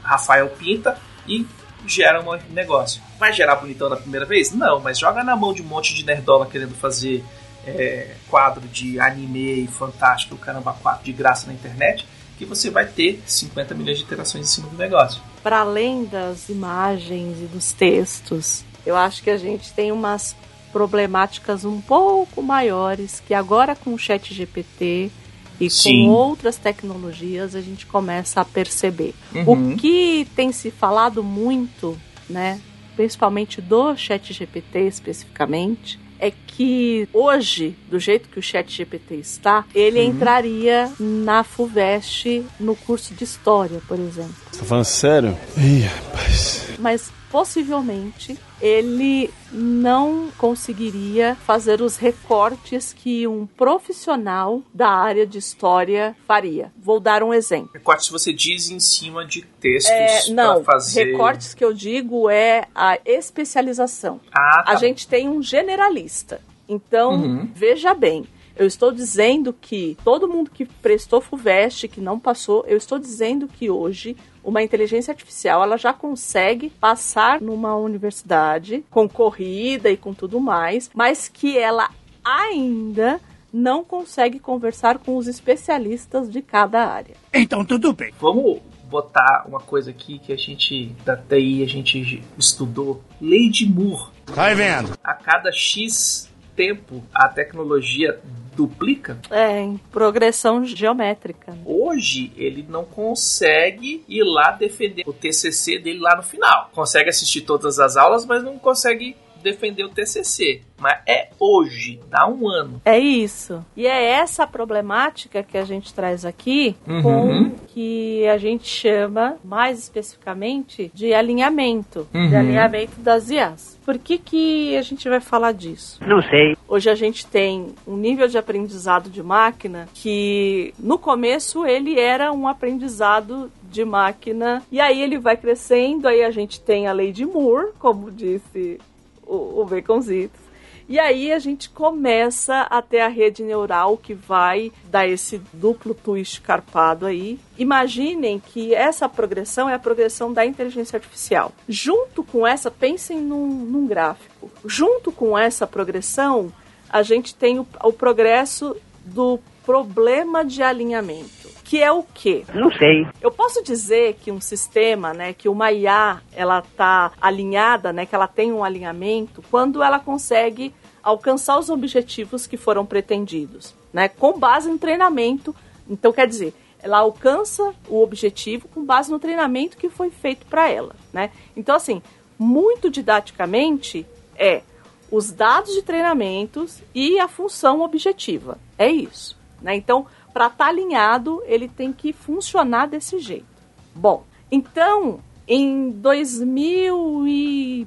Rafael pinta e gera um negócio. Vai gerar bonitão na primeira vez? Não, mas joga na mão de um monte de nerdola querendo fazer é, quadro de anime e fantástico, caramba 4 de graça na internet, que você vai ter 50 milhões de interações em cima do negócio. Para além das imagens e dos textos, eu acho que a gente tem umas problemáticas um pouco maiores que agora com o Chat GPT e Sim. com outras tecnologias a gente começa a perceber. Uhum. O que tem se falado muito, né, principalmente do Chat GPT especificamente, é que hoje, do jeito que o Chat GPT está, ele Uhum. entraria na FUVEST no curso de História, por exemplo Você tá falando sério? Ih, rapaz. mas possivelmente ele não conseguiria fazer os recortes que um profissional da área de história faria. Vou dar um exemplo. Recorte se você diz em cima de textos É, não, pra fazer. recortes que eu digo é a especialização. Ah, tá a bom. gente tem um generalista. Então, Uhum. veja bem, eu estou dizendo que todo mundo que prestou FUVEST, que não passou, eu estou dizendo que hoje uma inteligência artificial ela já consegue passar numa universidade concorrida e com tudo mais, mas que ela ainda não consegue conversar com os especialistas de cada área. Então tudo bem. Vamos botar uma coisa aqui que a gente da TI a gente estudou. Lei de Moore. Vai vendo. A cada X tempo a tecnologia duplica. É, em progressão geométrica. né? Hoje ele não consegue ir lá defender o TCC dele lá no final. Consegue assistir todas as aulas, mas não consegue defender o TCC. Mas é hoje, dá um ano. É isso. E é essa problemática que a gente traz aqui Uhum. com que a gente chama, mais especificamente, de alinhamento. Uhum. De alinhamento das IAs. Por que, que a gente vai falar disso? Não sei. Hoje a gente tem um nível de aprendizado de máquina que no começo ele era um aprendizado de máquina e aí ele vai crescendo, aí a gente tem a lei de Moore, como disse o, o Baconzitos. E aí a gente começa a ter a rede neural que vai dar esse duplo twist carpado aí. Imaginem que essa progressão é a progressão da inteligência artificial. Junto com essa, pensem num, num gráfico. Junto com essa progressão, a gente tem o, o progresso do problema de alinhamento, que é o quê? Não sei. Eu posso dizer que um sistema, né, que uma IA, ela tá alinhada, né, que ela tem um alinhamento quando ela consegue alcançar os objetivos que foram pretendidos, né, com base em treinamento. Então, quer dizer, ela alcança o objetivo com base no treinamento que foi feito para ela, né? Então, assim, muito didaticamente é os dados de treinamentos e a função objetiva. É isso, né? Então, para estar alinhado, ele tem que funcionar desse jeito. Bom, então, em 2000 e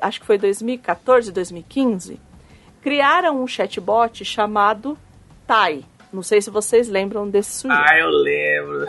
acho que foi 2014, 2015, criaram um chatbot chamado Tai. Não sei se vocês lembram desse sujeito. Ah, eu lembro.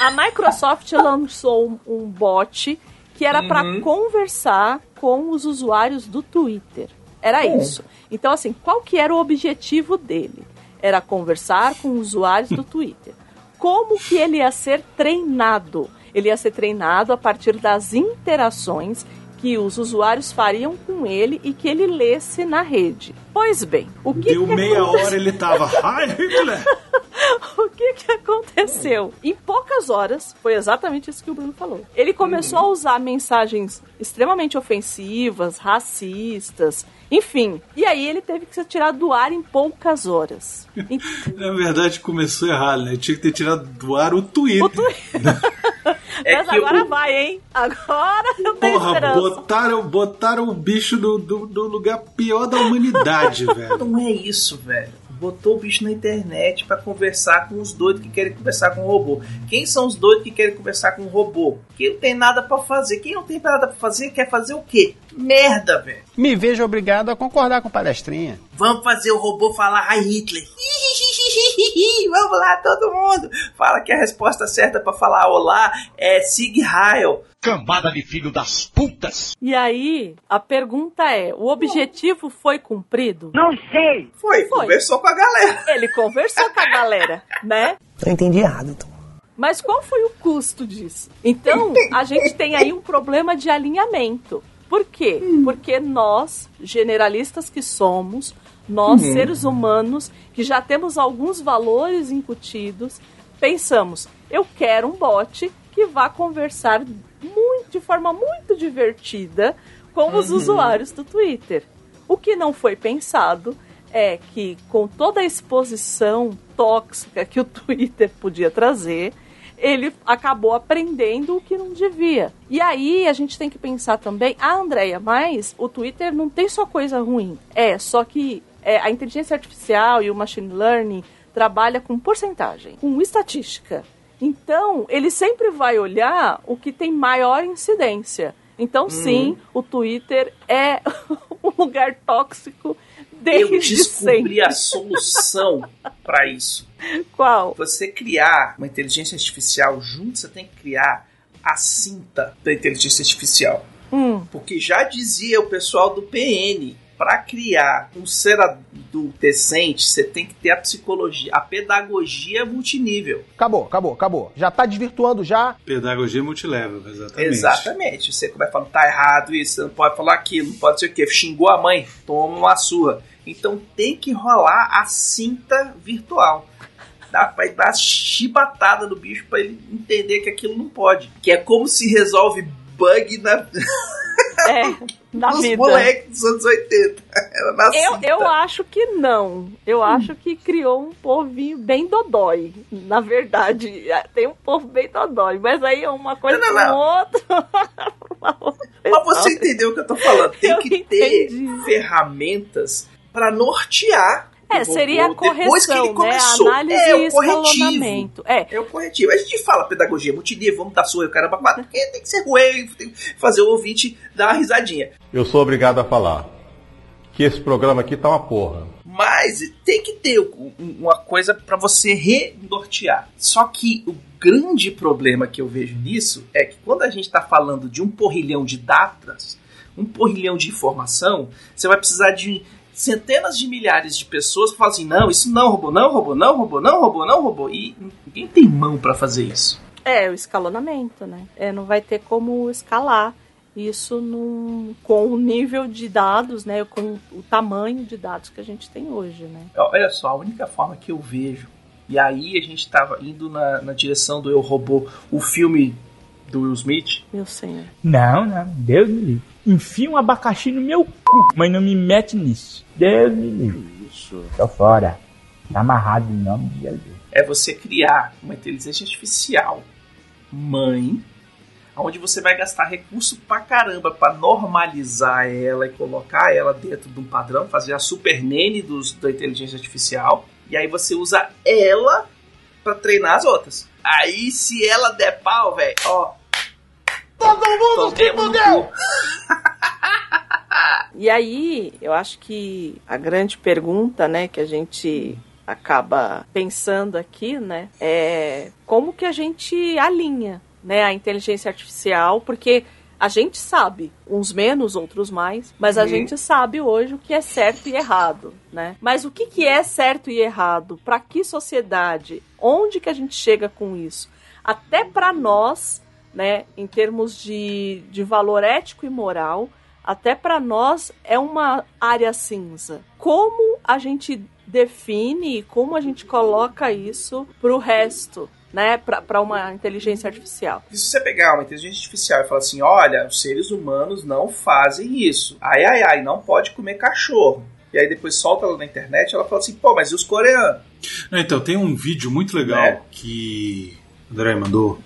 A Microsoft lançou um, um bot que era Uhum. para conversar com os usuários do Twitter. Era Hum. isso. Então, assim, qual que era o objetivo dele? Era conversar com usuários do Twitter. Como que ele ia ser treinado? Ele ia ser treinado a partir das interações que os usuários fariam com ele e que ele lesse na rede. Pois bem, o que Deu que meia aconteceu? hora ele tava. Ai, Hitler! o que que aconteceu? Em poucas horas, foi exatamente isso que o Bruno falou. Ele começou a usar mensagens extremamente ofensivas, racistas, enfim. E aí ele teve que ser tirado do ar em poucas horas. Na verdade, começou errado, né? Tinha que ter tirado do ar o Twitter. É Mas agora o- vai, hein? Agora eu tenho Porra, esperança. botaram, botaram o bicho no, do, do lugar pior da humanidade, velho. Não é isso, velho. Botou o bicho na internet pra conversar com os doidos que querem conversar com o robô. Quem são os doidos que querem conversar com o robô? Quem não tem nada pra fazer. Quem não tem nada pra fazer quer fazer o quê? Merda, velho. Me vejo obrigado a concordar com palestrinha. Vamos fazer o robô falar Hi Hitler. Vamos lá, todo mundo. Fala que a resposta certa pra falar olá é Sig Heil. Cambada de filho das putas! E aí, a pergunta é: o objetivo foi cumprido? Não sei. Foi, conversou com a galera. Ele conversou com a galera, né? Eu entendi errado, então. Mas qual foi o custo disso? Então, a gente tem aí um problema de alinhamento. Por quê? Porque nós, generalistas que somos, nós, Uhum. seres humanos, que já temos alguns valores incutidos, pensamos: eu quero um bot que vá conversar muito, de forma muito divertida com os Uhum. usuários do Twitter. O que não foi pensado é que, com toda a exposição tóxica que o Twitter podia trazer, ele acabou aprendendo o que não devia. E aí a gente tem que pensar também, ah, Andréia, mas o Twitter não tem só coisa ruim. É, só que é, a inteligência artificial e o machine learning trabalha com porcentagem, com estatística. Então, ele sempre vai olhar o que tem maior incidência. Então, sim, o Twitter é um lugar tóxico desde Eu descobri sempre. a solução pra isso. Qual? Você criar uma inteligência artificial junto, você tem que criar a cinta da inteligência artificial. Hum. Porque já dizia o pessoal do PN, para criar um ser adulto decente, você tem que ter a psicologia, a pedagogia multinível. Acabou, acabou, acabou. Já tá desvirtuando já. Pedagogia multilevel, exatamente. Exatamente. Você vai falando, tá errado isso, você não pode falar aquilo, não pode ser o quê. Xingou a mãe, toma uma surra. Então tem que rolar a cinta virtual. Dá, vai dar chibatada no bicho para ele entender que aquilo não pode. Que é como se resolve bug na, É, na nos vida. moleques dos anos 80. Era na Eu, eu acho que não. Eu acho que criou um povinho bem dodói. Na verdade, é, tem um povo bem dodói. Mas aí é uma coisa Não, não, com não. outra. Mas você entendeu o que eu tô falando? Tem Eu que ter ferramentas para nortear. É, o seria a robô depois que ele correção, né? A análise é, e o corretivo. escalonamento. É. É o corretivo. A gente fala pedagogia multinível, vamos dar surra, caramba, quatro, porque tem que ser ruim, tem que fazer o ouvinte dar uma risadinha. Eu sou obrigado a falar que esse programa aqui tá uma porra. Mas tem que ter um- um- uma coisa para você renortear. Só que o grande problema que eu vejo nisso é que quando a gente está falando de um porrilhão de datas, um porrilhão de informação, você vai precisar de centenas de milhares de pessoas falam assim: não, isso não roubou, não roubou, não roubou, não roubou, não roubou. E ninguém tem mão para fazer isso. É, o escalonamento, né? É, não vai ter como escalar isso num, com o nível de dados, né? Com o tamanho de dados que a gente tem hoje, né? Olha só, a única forma que eu vejo, e aí a gente estava indo na, na direção do Eu Robô, o filme do Will Smith. Meu senhor. Não, não, Deus me livre. Enfia um abacaxi no meu cu, mas não me mete nisso. Deus me livre. Isso. Tô fora. Tá amarrado em nome de Jesus. é você criar uma inteligência artificial mãe, onde você vai gastar recurso pra caramba pra normalizar ela e colocar ela dentro de um padrão, fazer a super nene dos, da inteligência artificial, e aí você usa ela pra treinar as outras. Aí se ela der pau, velho, ó. Todo mundo se fudeu! E aí, eu acho que a grande pergunta, né, que a gente acaba pensando aqui, né, é como que a gente alinha, né, a inteligência artificial, porque a gente sabe, uns menos, outros mais, mas a Uhum. gente sabe hoje o que é certo e errado, né? Mas o que, que é certo e errado? Para que sociedade? Onde que a gente chega com isso? Até para nós, né, em termos de, de valor ético e moral, até para nós é uma área cinza. Como a gente define e como a gente coloca isso pro resto, né, para uma inteligência artificial? E se você pegar uma inteligência artificial e falar assim, olha, os seres humanos não fazem isso. Ai, ai, ai, não pode comer cachorro. E aí depois solta ela na internet ela fala assim, pô, mas e os coreanos? Não, então, tem um vídeo muito legal É. que o André mandou,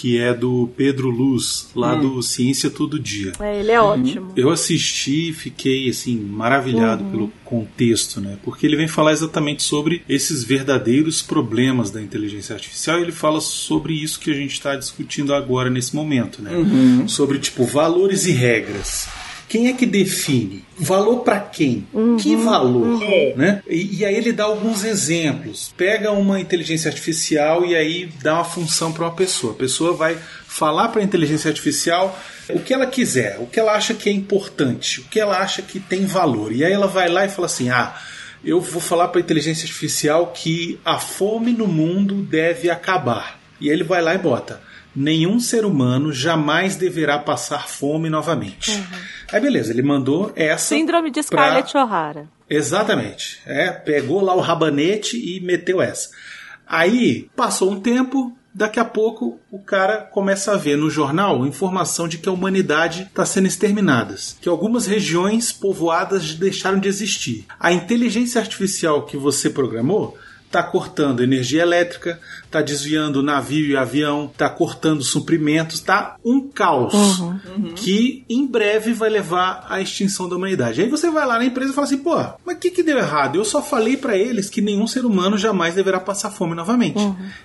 que é do Pedro Luz, lá Hum. do Ciência Todo Dia. É, ele é ótimo. Eu assisti e fiquei assim maravilhado Uhum. pelo contexto, né? Porque ele vem falar exatamente sobre esses verdadeiros problemas da inteligência artificial e ele fala sobre isso que a gente está discutindo agora nesse momento, né? Uhum. Sobre tipo valores e regras. Quem é que define? Valor para quem? Que valor? Né? E, e aí ele dá alguns exemplos. Pega uma inteligência artificial e aí dá uma função para uma pessoa. A pessoa vai falar para a inteligência artificial o que ela quiser, o que ela acha que é importante, o que ela acha que tem valor. E aí ela vai lá e fala assim: ah, eu vou falar para a inteligência artificial que a fome no mundo deve acabar. E aí ele vai lá e bota: nenhum ser humano jamais deverá passar fome novamente. Aí beleza, ele mandou essa. Síndrome de pra- Scarlett O'Hara. Exatamente. É, pegou lá o rabanete e meteu essa. Aí passou um tempo, daqui a pouco o cara começa a ver no jornal informação de que a humanidade está sendo exterminada, que algumas regiões povoadas deixaram de existir. A inteligência artificial que você programou está cortando energia elétrica, está desviando navio e avião, está cortando suprimentos, tá um caos Uhum. que em breve vai levar à extinção da humanidade. Aí você vai lá na empresa e fala assim, pô, mas o que, que deu errado? Eu só falei para eles que nenhum ser humano jamais deverá passar fome novamente.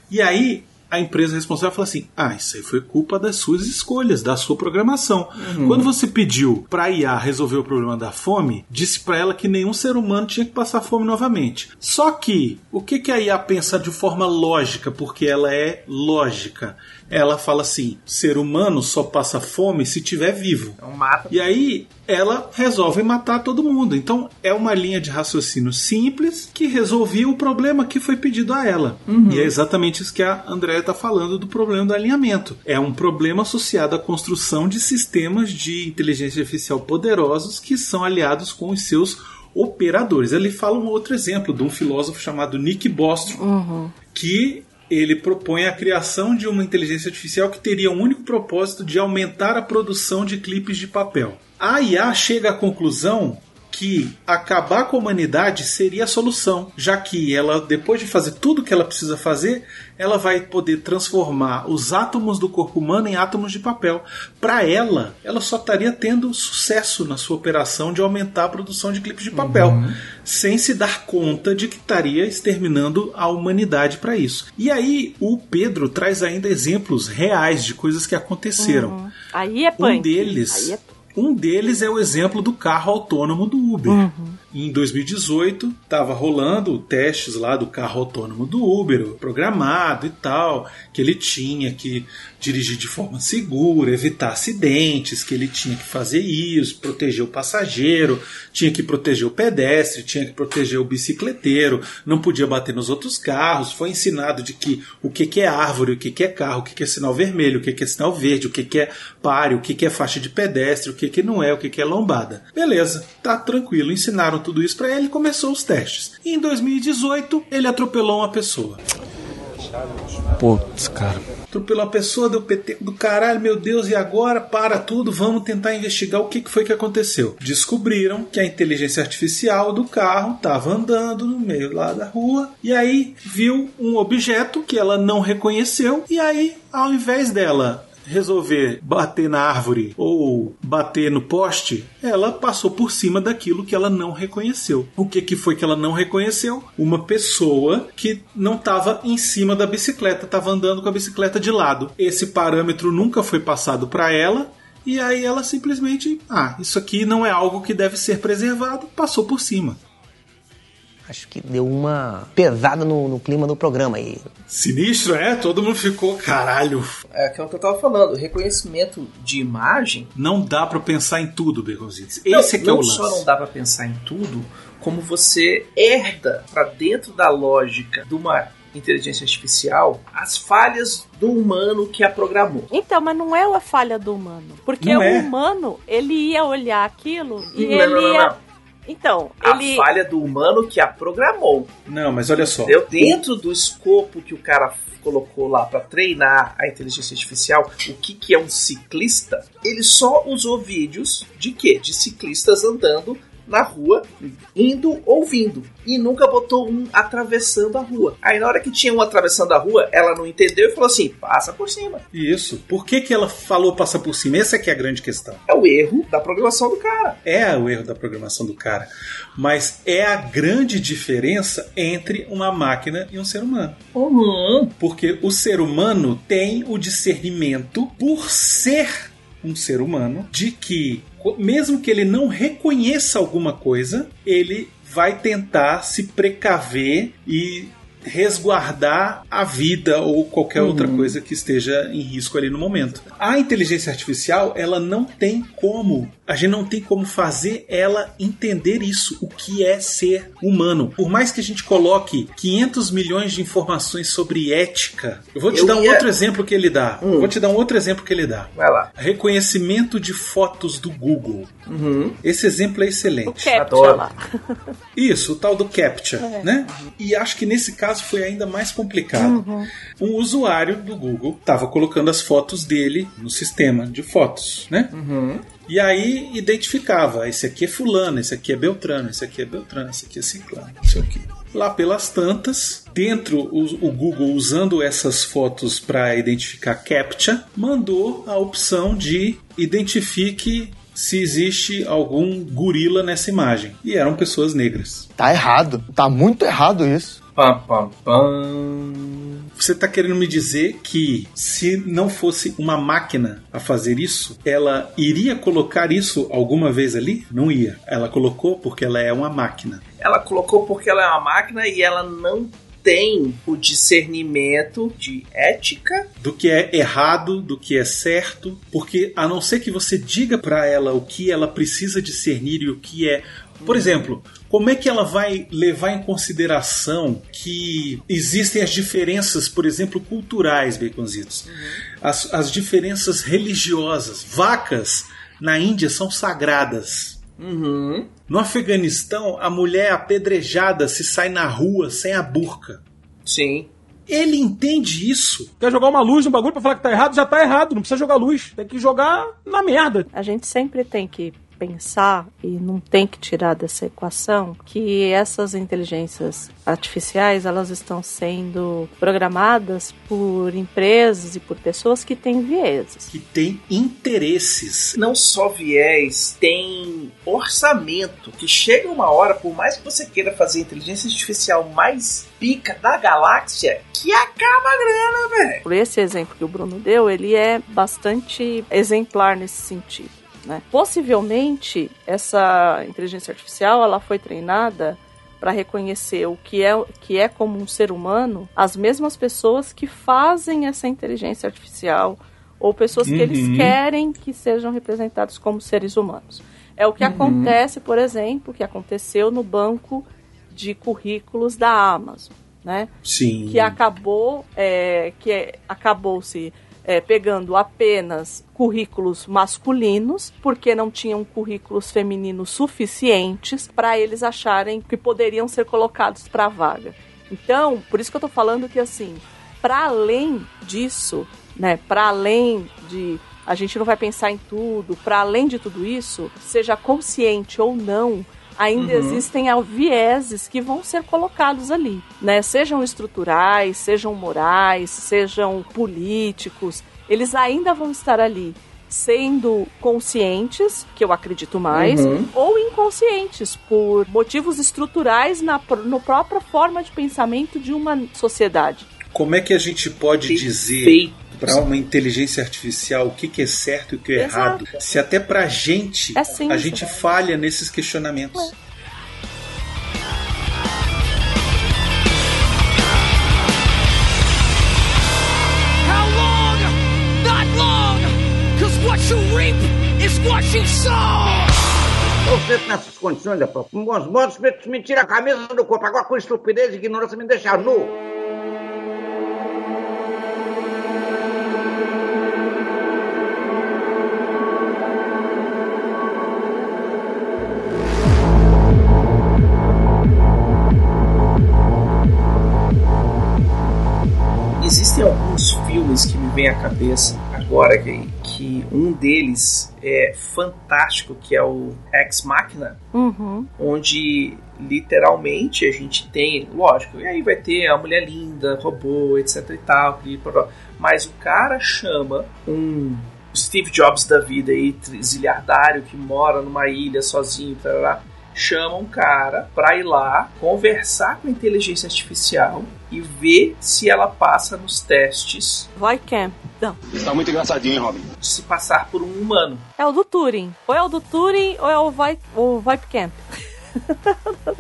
E aí a empresa responsável fala assim: ah, isso aí foi culpa das suas escolhas, da sua programação. Uhum. Quando você pediu para a IA resolver o problema da fome, disse para ela que nenhum ser humano tinha que passar fome novamente. Só que o que, que a IA pensa de forma lógica, porque ela é lógica? Ela fala assim: ser humano só passa fome se tiver vivo. Então mata. E aí ela resolve matar todo mundo. Então é uma linha de raciocínio simples que resolvia o problema que foi pedido a ela. E é exatamente isso que a Andrea está falando do problema do alinhamento. É um problema associado à construção de sistemas de inteligência artificial poderosos que são aliados com os seus operadores. Ele fala um outro exemplo de um filósofo chamado Nick Bostrom, que ele propõe a criação de uma inteligência artificial que teria o único propósito de aumentar a produção de clipes de papel. A IA chega à conclusão que acabar com a humanidade seria a solução, já que ela, depois de fazer tudo o que ela precisa fazer, ela vai poder transformar os átomos do corpo humano em átomos de papel. Para ela, ela só estaria tendo sucesso na sua operação de aumentar a produção de clipes de papel, sem se dar conta de que estaria exterminando a humanidade para isso. E aí, o Pedro traz ainda exemplos reais de coisas que aconteceram. Uhum. Aí é punk. Um deles, Aí é um deles é o exemplo do carro autônomo do Uber. Em 2018, estava rolando testes lá do carro autônomo do Uber, programado e tal, que ele tinha que dirigir de forma segura, evitar acidentes, que ele tinha que fazer isso, proteger o passageiro, tinha que proteger o pedestre, tinha que proteger o bicicleteiro, não podia bater nos outros carros. Foi ensinado de que o que que é árvore, o que que é carro, o que que é sinal vermelho, o que que é sinal verde, o que que é pare, o que que é faixa de pedestre, o que que não é, o que que é lombada. Beleza, tá tranquilo, ensinaram tudo isso para ele e começou os testes. E em 2018, ele atropelou uma pessoa. Putz, cara. Atropelou uma pessoa, deu PT do caralho, meu Deus, e agora? Para tudo, vamos tentar investigar o que que foi que aconteceu. Descobriram que a inteligência artificial do carro estava andando no meio lá da rua e aí viu um objeto que ela não reconheceu e aí, ao invés dela resolver bater na árvore ou bater no poste, ela passou por cima daquilo que ela não reconheceu. O que, que foi que ela não reconheceu? Uma pessoa que não estava em cima da bicicleta, estava andando com a bicicleta de lado. Esse parâmetro nunca foi passado para ela. E aí ela simplesmente, ah, isso aqui não é algo que deve ser preservado, passou por cima. Acho que deu uma pesada no, no clima do programa aí. Sinistro, é? Todo mundo ficou, caralho. É aquilo que eu tava falando, reconhecimento de imagem. Não dá para pensar em tudo, Beconzitos. Não, Esse aqui é não o lance. só não dá pra pensar em tudo, como você herda pra dentro da lógica de uma inteligência artificial as falhas do humano que a programou. Então, mas não é a falha do humano. Porque Não o é. humano, ele ia olhar aquilo e Não, ele não, não, ia. Então, A ele. falha do humano que a programou. Não, mas olha só. Entendeu? Dentro do escopo que o cara colocou lá pra treinar a inteligência artificial, o que, que é um ciclista, ele só usou vídeos de quê? De ciclistas andando na rua, indo ou vindo. E nunca botou um atravessando a rua. Aí na hora que tinha um atravessando a rua, ela não entendeu e falou assim: passa por cima. Isso. Por que, que ela falou passar por cima? Essa é que é a grande questão. É o erro da programação do cara. É o erro da programação do cara. Mas é a grande diferença entre uma máquina e um ser humano. Uhum. Porque o ser humano tem o discernimento, por ser um ser humano, de que, mesmo que ele não reconheça alguma coisa, ele vai tentar se precaver e resguardar a vida ou qualquer Uhum. outra coisa que esteja em risco ali no momento. A inteligência artificial, ela não tem como, a gente não tem como fazer ela entender isso, o que é ser humano. Por mais que a gente coloque 500 milhões de informações sobre ética, eu vou te Eu dar um ia- outro exemplo que ele dá. Vou te dar um outro exemplo que ele dá. Vai lá. Reconhecimento de fotos do Google. Uhum. Esse exemplo é excelente. Captcha Adoro. lá. Isso, o tal do CAPTCHA, É. né? E acho que nesse caso foi ainda mais complicado. Uhum. Um usuário do Google estava colocando as fotos dele no sistema de fotos, né? Uhum. E aí identificava, esse aqui é fulano, esse aqui é Beltrano, esse aqui é Beltrano, esse aqui é Ciclano, não sei o quê. Lá pelas tantas, dentro o, o Google usando essas fotos para identificar CAPTCHA, mandou a opção de identifique se existe algum gorila nessa imagem. E eram pessoas negras. Tá errado. Tá muito errado isso. Pam, pam, pam. Você está querendo me dizer que se não fosse uma máquina a fazer isso, ela iria colocar isso alguma vez ali? Não ia. Ela colocou porque ela é uma máquina. Ela colocou porque ela é uma máquina e ela não tem o discernimento de ética. Do que é errado, do que é certo, porque a não ser que você diga para ela o que ela precisa discernir e o que é. Por exemplo, como é que ela vai levar em consideração que existem as diferenças, por exemplo, culturais, baconzitos? As, as diferenças religiosas. Vacas na Índia são sagradas. Uhum. No Afeganistão, a mulher apedrejada se sai na rua sem a burca. Sim. Ele entende isso. Quer jogar uma luz no bagulho pra falar que tá errado? Já tá errado, não precisa jogar luz. Tem que jogar na merda. A gente sempre tem que pensar e não tem que tirar dessa equação que essas inteligências artificiais elas estão sendo programadas por empresas e por pessoas que têm vieses. Que têm interesses. Não só viés, tem orçamento. Que chega uma hora, por mais que você queira fazer a inteligência artificial mais pica da galáxia, que acaba a grana, velho. Por esse exemplo que o Bruno deu, ele é bastante exemplar nesse sentido. Né? Possivelmente essa inteligência artificial ela foi treinada para reconhecer o que é, que é como um ser humano, as mesmas pessoas que fazem essa inteligência artificial ou pessoas que eles Uhum. querem que sejam representados como seres humanos. É o que Uhum. acontece, por exemplo, que aconteceu no banco de currículos da Amazon, né? Sim. que acabou é, que é- acabou-se é, pegando apenas currículos masculinos porque não tinham currículos femininos suficientes para eles acharem que poderiam ser colocados para a vaga. Então, por isso que eu tô falando que assim, para além disso, né, para além de a gente não vai pensar em tudo, para além de tudo isso, seja consciente ou não, ainda Uhum. existem vieses que vão ser colocados ali, né? Sejam estruturais, sejam morais, sejam políticos, eles ainda vão estar ali sendo conscientes, que eu acredito mais, Uhum. ou inconscientes por motivos estruturais na no própria forma de pensamento de uma sociedade. Como é que a gente pode dizer para uma inteligência artificial o que, que é certo e o que é Exato. errado. Se até para a gente, é a gente falha nesses questionamentos. É. Vocês nessas condições, com bons modos, me, me tira a camisa do corpo. Agora com estupidez e ignorância me deixa nu. Vêm à cabeça agora que, que um deles é fantástico, que é o Ex Machina, Uhum. onde literalmente a gente tem, lógico, e aí vai ter a mulher linda, robô, etc e tal, e mas o cara chama um Steve Jobs da vida aí, zilhardário que mora numa ilha sozinho, chama um cara pra ir lá conversar com a inteligência artificial e ver se ela passa nos testes Vai Camp. Não. Tá muito engraçadinho, hein, Robin? De se passar por um humano. É o do Turing. Ou é o do Turing ou é o Vai, o Vibe Camp.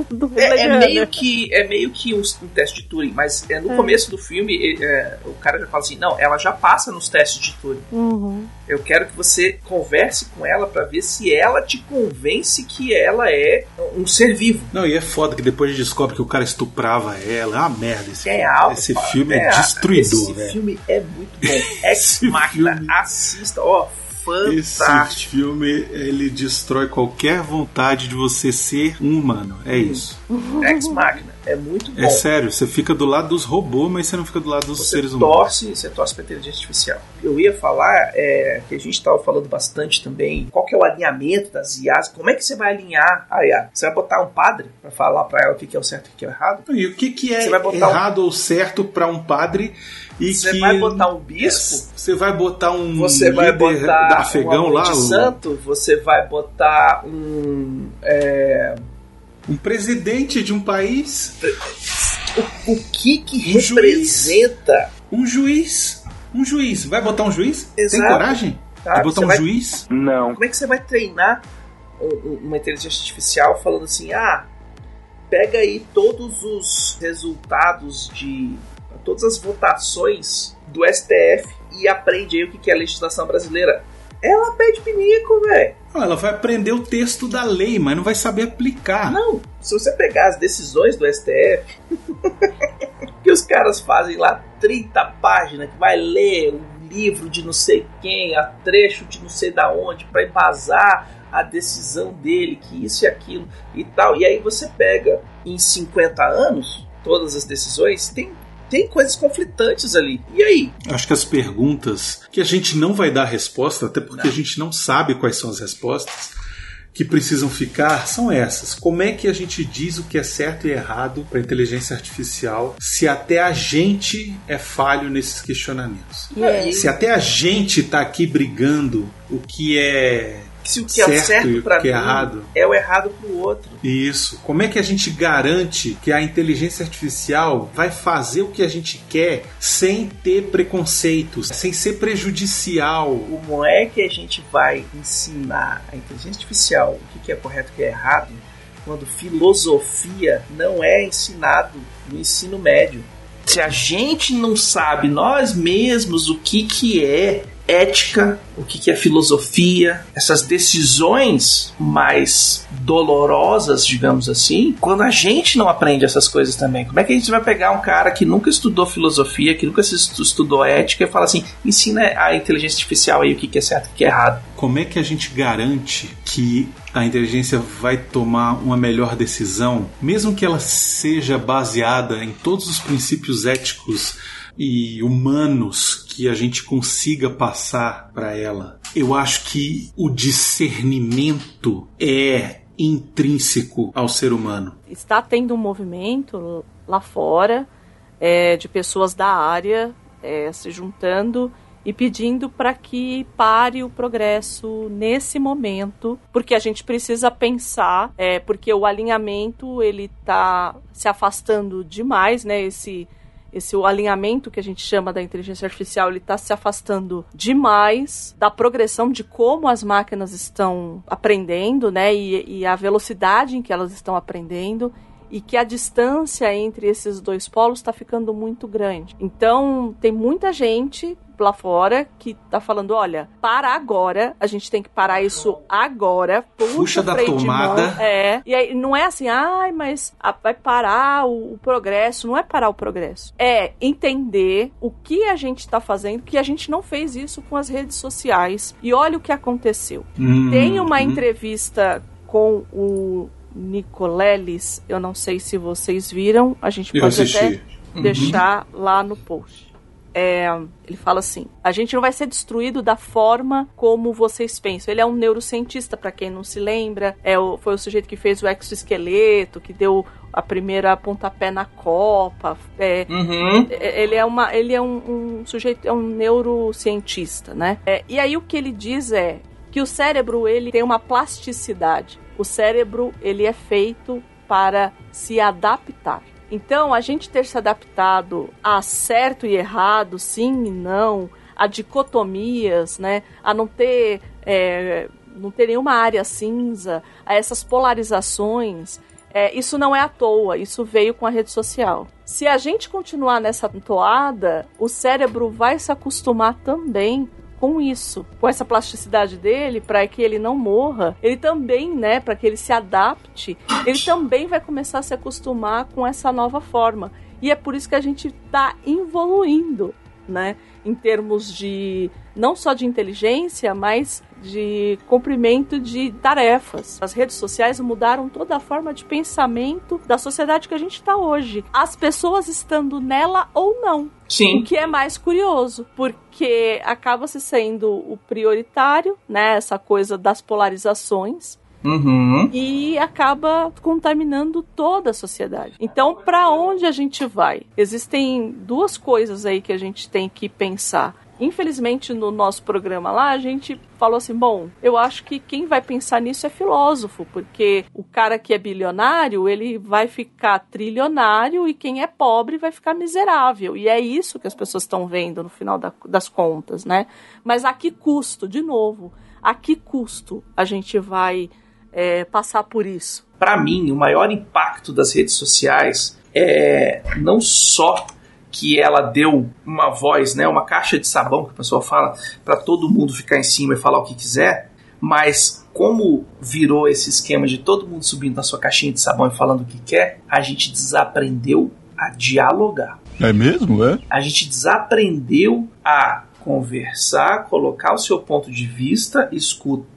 Do É, é Blade meio que é meio que um, um teste de Turing, mas é, no É. começo do filme é, o cara já fala assim, não, ela já passa nos testes de Turing. Uhum. Eu quero que você converse com ela pra ver se ela te convence que ela é um ser vivo. Não, e é foda que depois a gente descobre que o cara estuprava ela. É uma merda esse É filme. alto, esse filme é, É, destruidor, Esse velho. filme é muito bom. Ex Machina, assista, ó, Esse fantástico. filme, ele destrói qualquer vontade de você ser um humano. É isso. Ex Machina, é muito bom. É sério, você fica do lado dos robôs, mas você não fica do lado dos Você seres humanos. torce, você torce pra inteligência artificial. Eu ia falar é, que a gente estava falando bastante também. Qual que é o alinhamento das IAs? Como é que você vai alinhar a IA? Você vai botar um padre pra falar pra ela o que que é o certo e o que é o errado? E o que, que é botar um- errado ou certo pra um padre e Você que vai botar um bispo? Você vai botar um Você vai líder botar da afegão um lá, de o- santo? Você vai botar um é, um presidente de um país, o que que Um juiz. representa? um juiz, um juiz. Vai botar um juiz? Tem Exato. coragem Tá, de botar um vai- juiz? Não. Como é que você vai treinar um- um- uma inteligência artificial falando assim, ah, pega aí todos os resultados de todas as votações do STF e aprende aí o que é a legislação brasileira. Ela pede pinico, velho. Não, ela vai aprender o texto da lei, mas não vai saber aplicar. Não, se você pegar as decisões do STF, que os caras fazem lá 30 páginas, que vai ler um livro de não sei quem, a trecho de não sei da onde, para embasar a decisão dele, que isso e aquilo e tal. E aí você pega em 50 anos todas as decisões, tem, tem coisas conflitantes ali. E aí? Acho que as perguntas que a gente não vai dar resposta, até porque a gente não sabe quais são as respostas que precisam ficar, são essas. Como é que a gente diz o que é certo e errado para a inteligência artificial se até a gente é falho nesses questionamentos? Yeah. Se até a gente está aqui brigando o que é Se o que é certo e certo o que mim é errado. é o errado pro outro. Isso. Como é que a gente garante que a inteligência artificial vai fazer o que a gente quer sem ter preconceitos, sem ser prejudicial? Como é que a gente vai ensinar a inteligência artificial o que que é correto e o que é errado quando filosofia não é ensinado no ensino médio? Se a gente não sabe nós mesmos o que, que é ética, o que, que é filosofia, essas decisões mais dolorosas, digamos assim, quando a gente não aprende essas coisas também, como é que a gente vai pegar um cara que nunca estudou filosofia, que nunca estudou ética e fala assim, ensina a inteligência artificial aí o que, que é certo e o que é errado? Como é que a gente garante que a inteligência vai tomar uma melhor decisão, mesmo que ela seja baseada em todos os princípios éticos e humanos que a gente consiga passar para ela? Eu acho que o discernimento é intrínseco ao ser humano. Está tendo um movimento lá fora é, de pessoas da área é, se juntando e pedindo para que pare o progresso nesse momento, porque a gente precisa pensar, é, porque o alinhamento ele está se afastando demais, né? Esse esse alinhamento que a gente chama da inteligência artificial, ele está se afastando demais da progressão de como as máquinas estão aprendendo, né? E, e a velocidade em que elas estão aprendendo e que a distância entre esses dois polos está ficando muito grande. Então, tem muita gente lá fora que tá falando, olha, para agora, a gente tem que parar isso agora. Puxa da de mão. tomada. É. E aí não é assim, ai, mas vai parar o, o progresso. Não é parar o progresso. É entender o que a gente tá fazendo, que a gente não fez isso com as redes sociais. E olha o que aconteceu. Hum, Tem uma hum. entrevista com o Nicoleles, eu não sei se vocês viram, a gente Eu pode assisti. até Uhum. deixar lá no post. É, ele fala assim: a gente não vai ser destruído da forma como vocês pensam. Ele é um neurocientista, para quem não se lembra. É o, foi o sujeito que fez o exoesqueleto, que deu a primeira pontapé na Copa. É, Uhum. é- Ele é, uma, ele é um, um sujeito, é um neurocientista, né? É, e aí o que ele diz é que o cérebro ele tem uma plasticidade. O cérebro ele é feito para se adaptar. Então, a gente ter se adaptado a certo e errado, sim e não, a dicotomias, né? A não ter, é, não ter nenhuma área cinza, a essas polarizações, é, isso não é à toa, isso veio com a rede social. Se a gente continuar nessa toada, o cérebro vai se acostumar também com isso, com essa plasticidade dele, para que ele não morra, ele também, né, para que ele se adapte, ele também vai começar a se acostumar com essa nova forma. E é por isso que a gente está evoluindo, né, em termos de não só de inteligência, mas de cumprimento de tarefas. As redes sociais mudaram toda a forma de pensamento da sociedade que a gente está hoje. As pessoas estando nela ou não. Sim. O que é mais curioso, porque acaba se sendo o prioritário, né? Essa coisa das polarizações. Uhum. E acaba contaminando toda a sociedade. Então, para onde a gente vai? Existem duas coisas aí que a gente tem que pensar. Infelizmente, no nosso programa lá, a gente falou assim: bom, eu acho que quem vai pensar nisso é filósofo, porque o cara que é bilionário, ele vai ficar trilionário e quem é pobre vai ficar miserável. E é isso que as pessoas estão vendo no final da- das contas, né? Mas a que custo, de novo, a que custo a gente vai é, passar por isso? Para mim, o maior impacto das redes sociais é não só que ela deu uma voz, né, uma caixa de sabão que o pessoal fala para todo mundo ficar em cima e falar o que quiser, mas como virou esse esquema de todo mundo subindo na sua caixinha de sabão e falando o que quer, a gente desaprendeu a dialogar. É mesmo, é? A gente desaprendeu a conversar, colocar o seu ponto de vista, escutar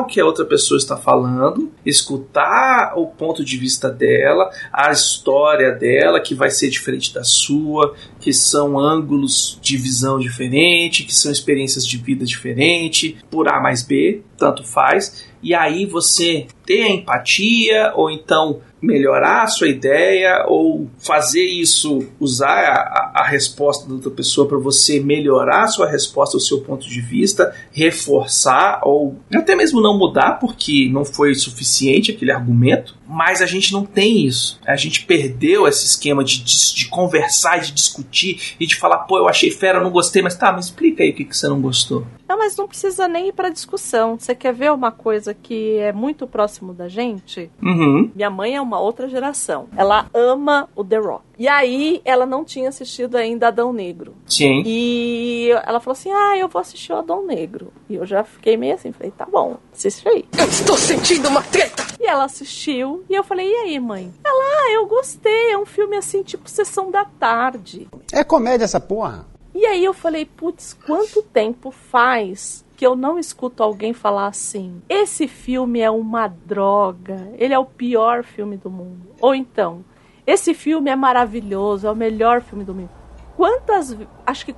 o que a outra pessoa está falando, escutar o ponto de vista dela, a história dela, que vai ser diferente da sua, que são ângulos de visão diferente, que são experiências de vida diferente, por A mais B, tanto faz. E aí você ter a empatia, ou então melhorar a sua ideia, ou fazer isso, usar a, a- resposta da outra pessoa para você melhorar a sua resposta, o seu ponto de vista, reforçar, ou até mesmo não mudar, porque não foi suficiente aquele argumento. Mas a gente não tem isso. A gente perdeu esse esquema de, de, de conversar, de discutir e de falar, pô, eu achei fera, não gostei, mas tá, me explica aí o que, que você não gostou. Não, mas não precisa nem ir pra discussão. Você quer ver uma coisa que é muito próximo da gente? Uhum. Minha mãe é uma outra geração. Ela ama o The Rock. E aí, ela não tinha assistido ainda Adão Negro. Sim. E ela falou assim: Ah, eu vou assistir o Adão Negro. E eu já fiquei meio assim, falei, tá bom, assiste aí. Eu estou sentindo uma treta! E ela assistiu, e eu falei, e aí, mãe? Ela, ah, eu gostei, é um filme assim, tipo sessão da tarde. É comédia essa porra. E aí eu falei, putz, quanto tempo faz que eu não escuto alguém falar assim? Esse filme é uma droga, ele é o pior filme do mundo. Ou então, esse filme é maravilhoso, é o melhor filme do mundo. Quantas. Acho que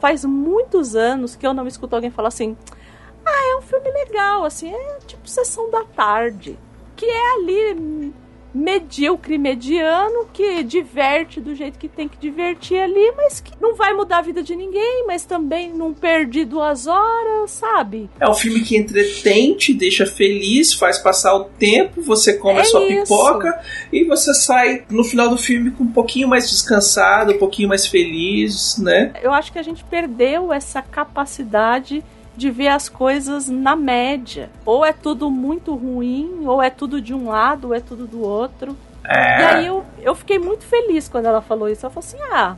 faz muitos anos que eu não escuto alguém falar assim. Ah, é um filme legal, assim, é tipo sessão da tarde. Que é ali medíocre, mediano, que diverte do jeito que tem que divertir ali, mas que não vai mudar a vida de ninguém, mas também não perdi duas horas, sabe? É um filme que entretém, te deixa feliz, faz passar o tempo, você come É a sua isso. pipoca e você sai no final do filme com um pouquinho mais descansado, um pouquinho mais feliz, né? Eu acho que a gente perdeu essa capacidade de ver as coisas na média. Ou é tudo muito ruim, ou é tudo de um lado, ou é tudo do outro. É. E aí eu, eu fiquei muito feliz quando ela falou isso. Ela falou assim: ah,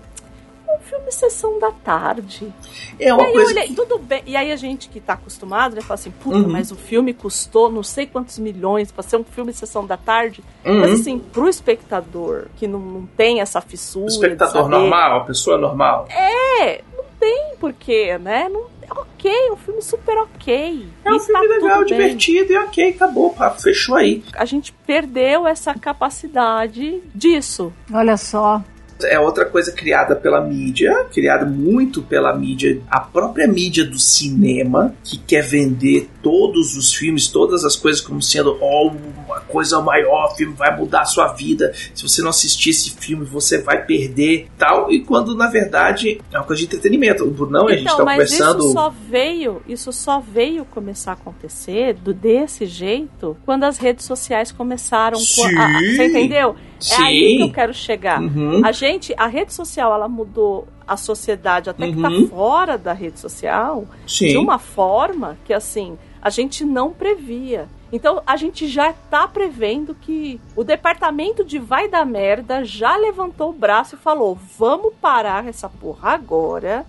um filme sessão da tarde. É uma e aí coisa eu olhei, que- tudo bem. E aí a gente que tá acostumado, né, fala assim, puta, Uhum. mas o filme custou não sei quantos milhões pra ser um filme sessão da tarde. Uhum. Mas assim, pro espectador que não, não tem essa fissura. O espectador saber- normal, a pessoa normal. É, não tem porquê, né? Não, ok, é um filme super ok. É um E filme tá legal, bem. divertido e ok, acabou, pá, fechou aí. A gente perdeu essa capacidade disso. Olha só. É outra coisa criada pela mídia, criada muito pela mídia, a própria mídia do cinema, que quer vender todos os filmes, todas as coisas como sendo ó, uma coisa maior, filme vai mudar a sua vida. Se você não assistir esse filme, você vai perder tal. E quando na verdade é uma coisa de entretenimento. O Brunão, a gente Então, tá mas conversando. isso só veio, isso só veio começar a acontecer do desse jeito quando as redes sociais começaram com a, você entendeu? É aí Sim. que eu quero chegar. Uhum. A gente, a rede social, ela mudou a sociedade até que Uhum. tá fora da rede social Sim. de uma forma que assim, a gente não previa. Então a gente já tá prevendo que o departamento de vai dar merda já levantou o braço e falou: "Vamos parar essa porra agora"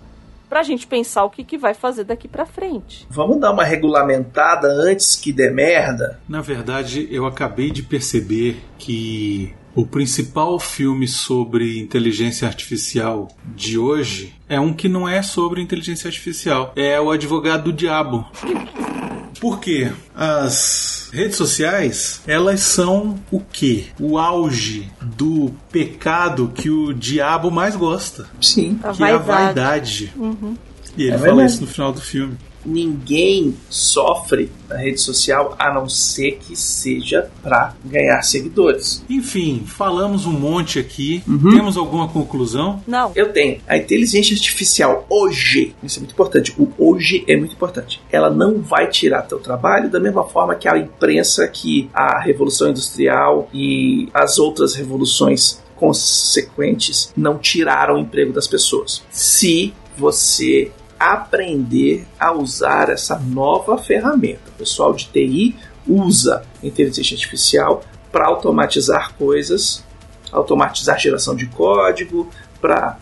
pra gente pensar o que, que vai fazer daqui pra frente. Vamos dar uma regulamentada antes que dê merda? Na verdade, eu acabei de perceber que o principal filme sobre inteligência artificial de hoje é um que não é sobre inteligência artificial. É o Advogado do Diabo. Por quê? As redes sociais, elas são o quê? O auge do pecado que o diabo mais gosta. Sim. A que é a vaidade. Uhum. E ele É fala isso no final do filme. Ninguém sofre na rede social a não ser que seja pra ganhar seguidores. Enfim, falamos um monte aqui. Uhum. Temos alguma conclusão? Não. Eu tenho. A inteligência artificial hoje, isso é muito importante, o hoje é muito importante. Ela não vai tirar teu trabalho da mesma forma que a imprensa, que a Revolução Industrial e as outras revoluções consequentes não tiraram o emprego das pessoas. Se você aprender a usar essa nova ferramenta. O pessoal de TI usa inteligência artificial para automatizar coisas, automatizar geração de código, para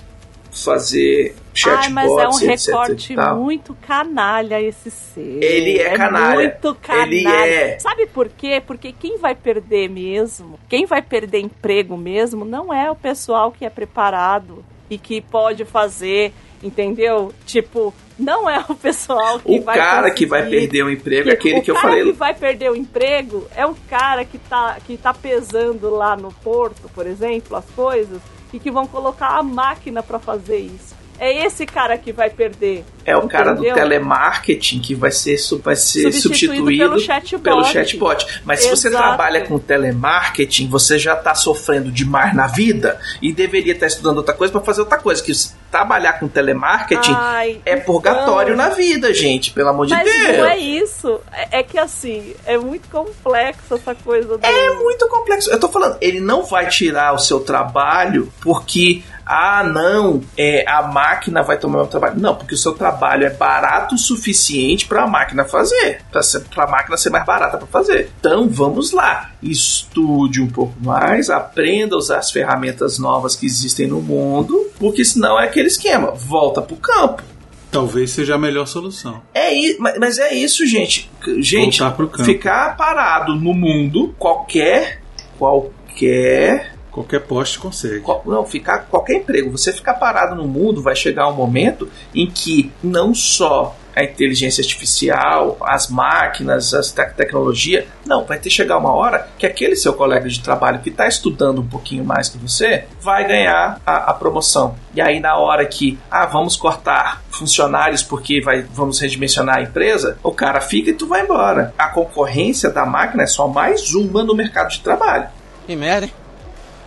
fazer chatbots, Ai, mas é um etc recorte muito canalha esse ser. Ele é canalha. Muito canalha. Ele é. Sabe por quê? Porque quem vai perder mesmo, quem vai perder emprego mesmo, não é o pessoal que é preparado e que pode fazer, entendeu? Tipo, não é o pessoal que O vai cara que vai perder o emprego é aquele o que eu cara falei. que vai perder o emprego é o cara que tá, que tá pesando lá no porto, por exemplo, as coisas, e que vão colocar a máquina pra fazer isso. É esse cara que vai perder. É o cara do telemarketing que vai ser, vai ser Substituído substituído, pelo chatbot. pelo chatbot. Mas se você Exato. trabalha com telemarketing, você já está sofrendo demais na vida e deveria estar estudando outra coisa para fazer outra coisa. Que trabalhar com telemarketing Ai, é purgatório então- na vida, gente. Pelo amor de Mas Deus. não é isso. É, é que assim, é muito complexo essa coisa do. É muito complexo. Eu tô falando, ele não vai tirar o seu trabalho porque, ah, não, é, a máquina vai tomar o trabalho. Não, porque o seu trabalho é barato o suficiente para a máquina fazer. Para a máquina ser mais barata para fazer. Então vamos lá. Estude um pouco mais, aprenda a usar as ferramentas novas que existem no mundo, porque senão é aquele esquema. Volta pro campo. Talvez seja a melhor solução. É mas é isso, gente. Gente, Voltar pro campo. ficar parado no mundo, qualquer, qualquer, Qualquer poste consegue. qual- não, ficar qualquer emprego, você ficar parado no mundo, vai chegar um momento em que não só a inteligência artificial, as máquinas, a te tecnologia, não, vai ter que chegar uma hora que aquele seu colega de trabalho que está estudando um pouquinho mais que você vai ganhar a, a promoção. E aí na hora que, ah, vamos cortar funcionários porque vai, vamos redimensionar a empresa, o cara fica e tu vai embora. A concorrência da máquina é só mais uma no mercado de trabalho. Que merda, hein?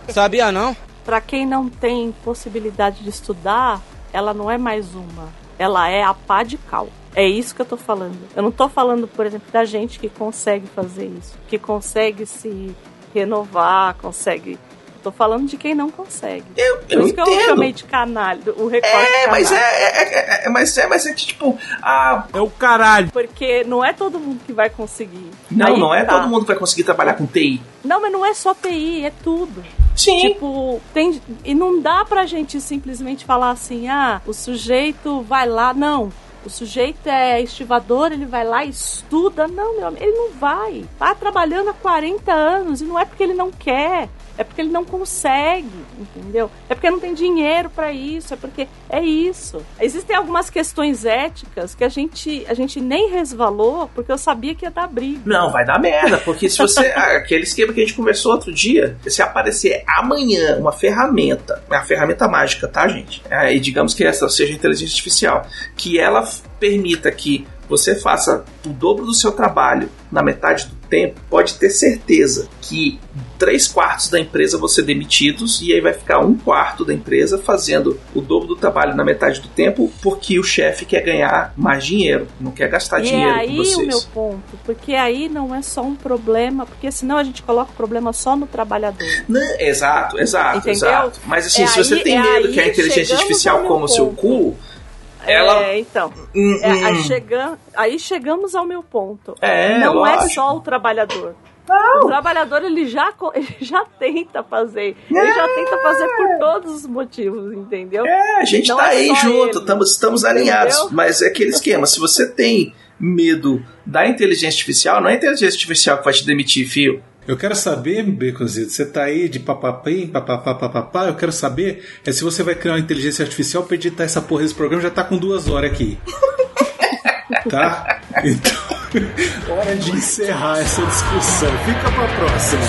Sabia não? Pra quem não tem possibilidade de estudar, ela não é mais uma. Ela é a pá de cal. É isso que eu tô falando. Eu não tô falando, por exemplo, da gente que consegue fazer isso, que consegue se renovar, consegue. Tô falando de quem não consegue. Eu, Por eu isso que eu entendo. chamei de canalha, o recorte É, mas é, é, é, é- mas é, mas é que tipo, ah, É o caralho. Porque não é todo mundo que vai conseguir. não, Aí não é tá. todo mundo que vai conseguir trabalhar com TI. Não, mas não é só TI, é tudo. Sim. Tipo, tem. E não dá pra gente simplesmente falar assim, ah, o sujeito vai lá. Não. O sujeito é estivador, ele vai lá e estuda. Não, meu amigo, ele não vai. Tá trabalhando há 40 anos e não é porque ele não quer. É porque ele não consegue, entendeu? É porque não tem dinheiro para isso, é porque é isso. Existem algumas questões éticas que a gente, a gente nem resvalou porque eu sabia que ia dar briga. Não, vai dar merda, porque se você. aquele esquema que a gente conversou outro dia, se aparecer amanhã uma ferramenta, uma ferramenta mágica, tá, gente? É, e digamos que essa seja inteligência artificial, que ela permita que você faça o dobro do seu trabalho na metade do tempo, pode ter certeza que três quartos da empresa vão ser demitidos e aí vai ficar um quarto da empresa fazendo o dobro do trabalho na metade do tempo porque o chefe quer ganhar mais dinheiro, não quer gastar e dinheiro é aí com vocês. o meu ponto, porque aí não é só um problema, porque senão a gente coloca o problema só no trabalhador. Não, exato, exato, Entendeu? exato. Mas assim, É se você aí- tem é medo aí que a inteligência artificial coma o seu cu, ela. É, então. Hum, É, aí, hum. chegam, aí chegamos ao meu ponto. É, não é só o trabalhador. O trabalhador ele já, ele já tenta fazer. Ele já tenta fazer por todos os motivos, entendeu? É, a gente Não tá é aí junto, ele. tamo, estamos alinhados. Entendeu? Mas é aquele esquema: se você tem medo da inteligência artificial, não é a inteligência artificial que vai te demitir, fio. Eu quero saber, Baconzito, você tá aí de papapim, papapá, papapá, eu quero saber é se você vai criar uma inteligência artificial pra editar essa porra desse programa, já tá com duas horas aqui. tá? Então, hora de encerrar essa discussão. Fica pra próxima.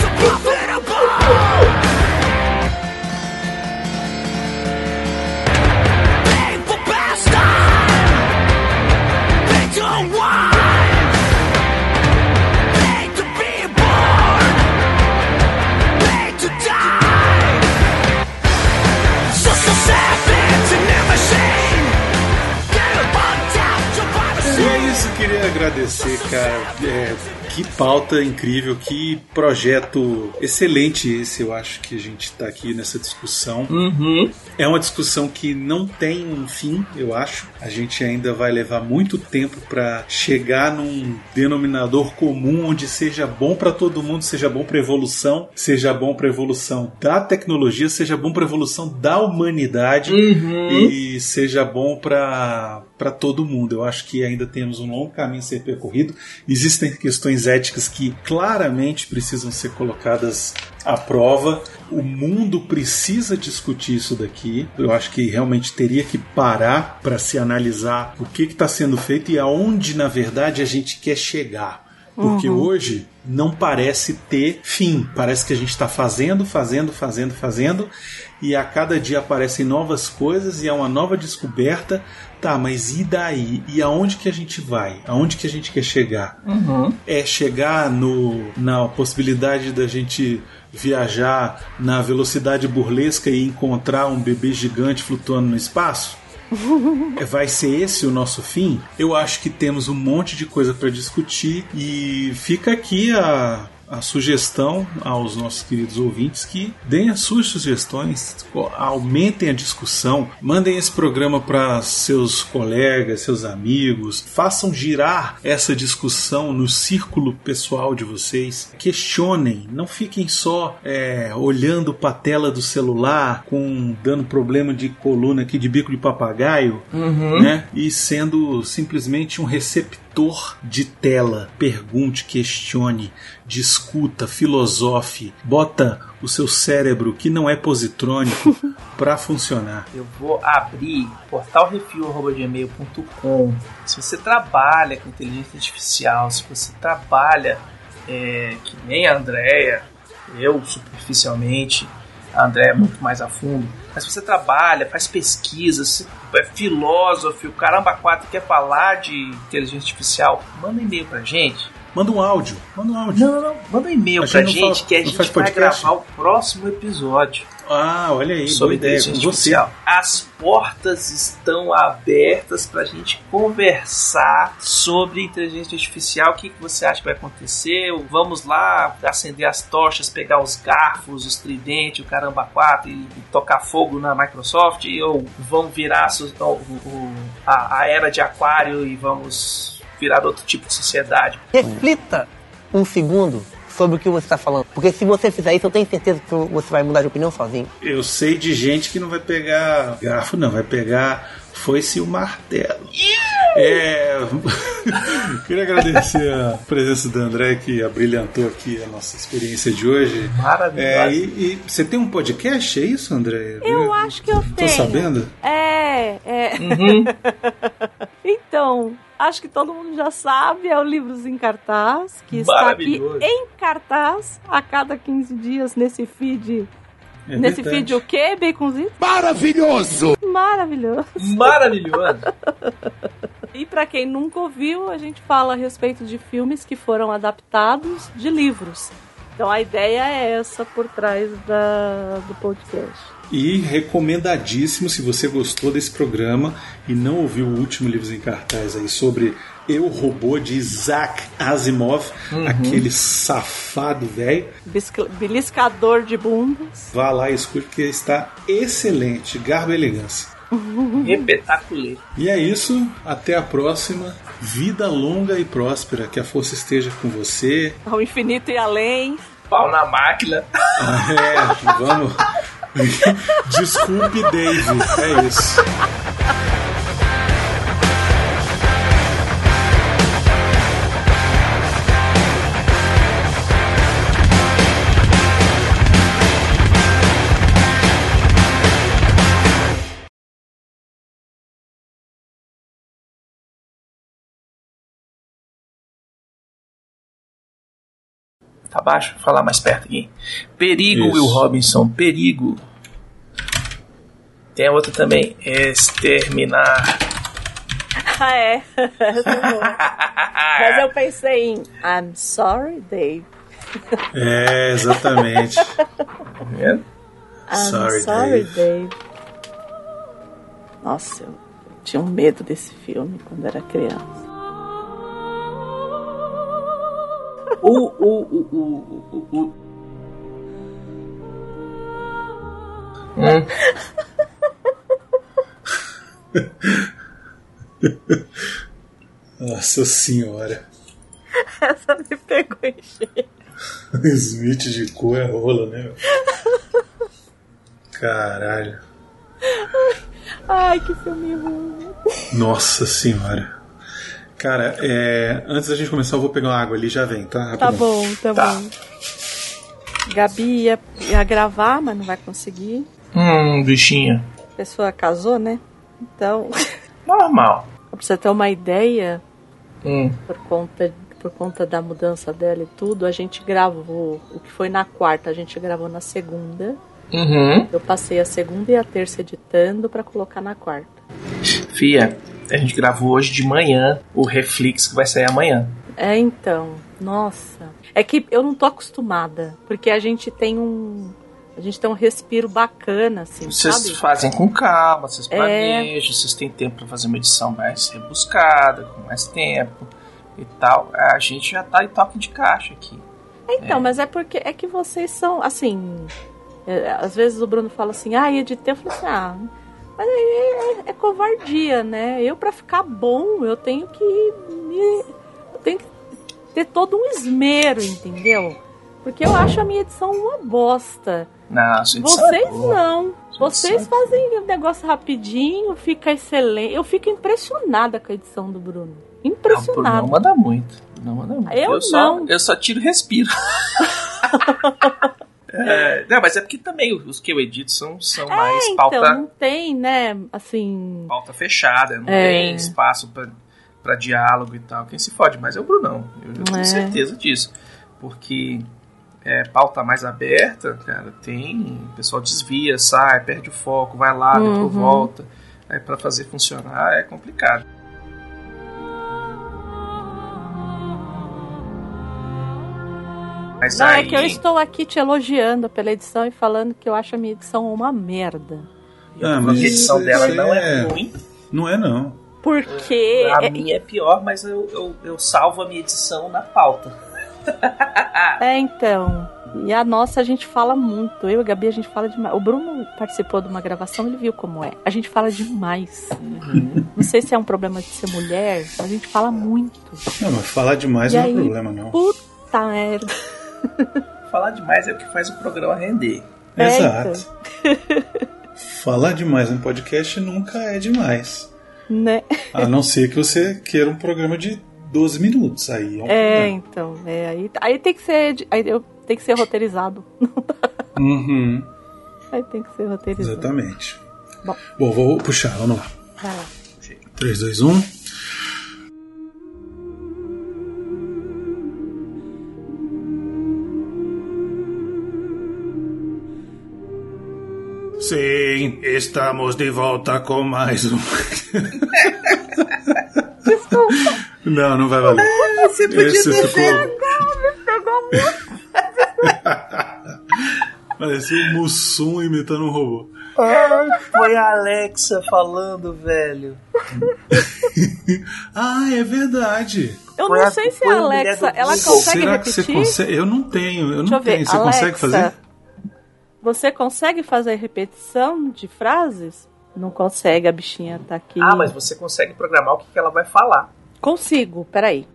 Agradecer, cara. É, que pauta incrível, que projeto excelente esse, eu acho que a gente tá aqui nessa discussão. Uhum. É uma discussão que não tem um fim, eu acho. A gente ainda vai levar muito tempo para chegar num denominador comum onde seja bom para todo mundo, seja bom para evolução, seja bom para evolução da tecnologia, seja bom para evolução da humanidade Uhum. e seja bom para para todo mundo. Eu acho que ainda temos um longo caminho a ser percorrido. Existem questões éticas que claramente precisam ser colocadas à prova. O mundo precisa discutir isso daqui. Eu acho que realmente teria que parar para se analisar o que está sendo feito e aonde, na verdade, a gente quer chegar. Porque Uhum. hoje não parece ter fim. Parece que a gente está fazendo, fazendo, fazendo, fazendo, e a cada dia aparecem novas coisas e é uma nova descoberta. Tá, mas e daí? E aonde que a gente vai? Aonde que a gente quer chegar? Uhum. É chegar no, na possibilidade da gente viajar na velocidade burlesca e encontrar um bebê gigante flutuando no espaço? Vai ser esse o nosso fim? Eu acho que temos um monte de coisa para discutir e fica aqui a, a sugestão aos nossos queridos ouvintes que deem as suas sugestões, aumentem a discussão, mandem esse programa para seus colegas, seus amigos, façam girar essa discussão no círculo pessoal de vocês, questionem, não fiquem só é, olhando para a tela do celular com dando problema de coluna aqui de bico de papagaio, Uhum. né? E sendo simplesmente um receptor de tela. Pergunte, questione, discuta, filosofe, bota o seu cérebro que não é positrônico para funcionar. Eu vou abrir portalrefil.gmail.com. Se você trabalha com inteligência artificial, se você trabalha é, que nem a Andrea, eu superficialmente, a Andrea é muito mais a fundo, mas se você trabalha, faz pesquisas, se é filósofo, o caramba 4 quer falar de inteligência artificial, manda um e-mail pra gente. Manda um áudio, manda um áudio. Não, não, não. Manda um e-mail A pra gente faz- que a gente faz vai podcast? gravar o próximo episódio. Ah, olha aí, sobre boa ideia, com você. artificial. As portas estão abertas para a gente conversar sobre inteligência artificial. O que, que você acha que vai acontecer? Vamos lá acender as tochas, pegar os garfos, os tridentes, o caramba 4 e, e tocar fogo na Microsoft? Ou vamos virar o- a, a era de aquário e vamos virar outro tipo de sociedade? Reflita um segundo sobre o que você está falando. Porque se você fizer isso, eu tenho certeza que você vai mudar de opinião sozinho. Eu sei de gente que não vai pegar garfo, não, vai pegar foi-se o martelo. É, queria agradecer a presença do André que abrilhantou aqui a nossa experiência de hoje. Maravilhoso. É, e, e você tem um podcast, é isso, André? Eu acho que eu Tô tenho. sabendo? É, é. Uhum. então, acho que todo mundo já sabe, é o Livros em Cartaz, que está aqui em cartaz a cada 15 dias nesse feed. É nesse verdade. feed o quê, Baconzito? Maravilhoso! Maravilhoso. Maravilhoso. E pra quem nunca ouviu, a gente fala a respeito de filmes que foram adaptados de livros. Então a ideia é essa por trás da, do podcast. E recomendadíssimo se você gostou desse programa e não ouviu o último Livros em Cartaz aí sobre Eu Robô de Isaac Asimov, Uhum. aquele safado velho. Beliscador de bundas. Vá lá e escute porque está excelente, garbo e elegância. Espetacular. E é isso, até a próxima. Vida longa e próspera, que a força esteja com você. Ao infinito e além. Pau na máquina. É, vamos. Desculpe, Dave. É isso. Tá baixo, vou falar mais perto aqui. Perigo, Isso. Will Robinson, perigo. Tem a outra também, exterminar. Ah, é. Mas eu pensei em I'm sorry, Dave. É, exatamente. Tá vendo? I'm Sorry, sorry, Dave. Dave. Nossa, eu tinha um medo desse filme quando era criança. O, o, o, o, o, o. Hum. Nossa senhora. Essa me pegou em cheio. Smith de cu é rola, né? meu? Caralho. Ai, que filme ruim. Nossa senhora. Cara, é, antes da gente começar, eu vou pegar uma água ali e já vem, tá? Tá Rapidão. bom, tá, bom. Gabi ia, ia gravar, mas não vai conseguir. Hum, bichinha. A pessoa casou, né? Então, Normal. pra você ter uma ideia, Hum. por conta, por conta da mudança dela e tudo, a gente gravou. O que foi na quarta, a gente gravou na segunda. Uhum. Eu passei a segunda e a terça editando pra colocar na quarta. Fia, a gente gravou hoje de manhã o Reflex que vai sair amanhã. É, então, nossa. É que eu não tô acostumada, porque a gente tem um. A gente tem um respiro bacana, assim, Vocês sabe? fazem com calma, vocês É. planejam, vocês têm tempo pra fazer uma edição mais rebuscada, com mais tempo e tal. A gente já tá em toque de caixa aqui. Então, mas é porque é que vocês são, assim. é, às vezes o Bruno fala assim, ah, editei. Eu falo assim, ah, mas aí é, é covardia, né? Eu, pra ficar bom, eu tenho que. Me, eu tenho que ter todo um esmero, entendeu? Porque eu acho a minha edição uma bosta. Não, é Vocês não. Vocês é fazem o negócio rapidinho, fica excelente. Eu fico impressionada com a edição do Bruno. Impressionada. não manda muito. Não manda muito. Eu só, não. eu só tiro e respiro. É, não, mas é porque também os que eu edito são, são mais É, pauta, então, não tem, né, assim... pauta fechada, não É. tem espaço pra diálogo e tal. Quem se fode mais é o Brunão. Eu, eu tenho É. certeza disso. Porque é, pauta mais aberta, cara, tem. O pessoal desvia, sai, perde o foco, vai lá, Uhum. volta. Aí pra fazer funcionar é complicado. Mas Não, aí, é que eu estou aqui te elogiando pela edição e falando que eu acho a minha edição uma merda. Ah, a edição isso dela não é ruim. Não é, não. Porque. A é- minha é pior, mas eu, eu, eu salvo a minha edição na pauta. É, então. E a nossa a gente fala muito. Eu e a Gabi a gente fala demais. O Bruno participou de uma gravação, ele viu como é. A gente fala demais. Não sei se é um problema de ser mulher, mas a gente fala muito. Não, mas falar demais E não aí, é problema, não. Puta merda. Falar demais é o que faz o programa render. É, Exato. Falar demais no podcast nunca é demais. Né? A não ser que você queira um programa de 12 minutos. Aí é um É, então. É, aí, aí tem que ser. Aí eu, tem que ser roteirizado. Uhum, Aí tem que ser roteirizado. exatamente. Bom. Bom, vou puxar, vamos lá. Vai lá. 3, 2, 1. Sim, estamos de volta com mais um. Desculpa. Não, não vai valer. Você podia Esse ter ficou. Pegou muito. Parecia um Mussum imitando um robô. Ai, foi a Alexa falando, velho. Ah, é verdade. Eu Foi não a- sei se a Alexa, ela consegue Será que repetir. você consegue? Eu não tenho, eu Deixa não eu ver. tenho. Você Alexa, consegue fazer? Você consegue fazer repetição de frases? Não consegue, a bichinha tá aqui. Ah, mas você consegue programar o que, que ela vai falar. Consigo, peraí.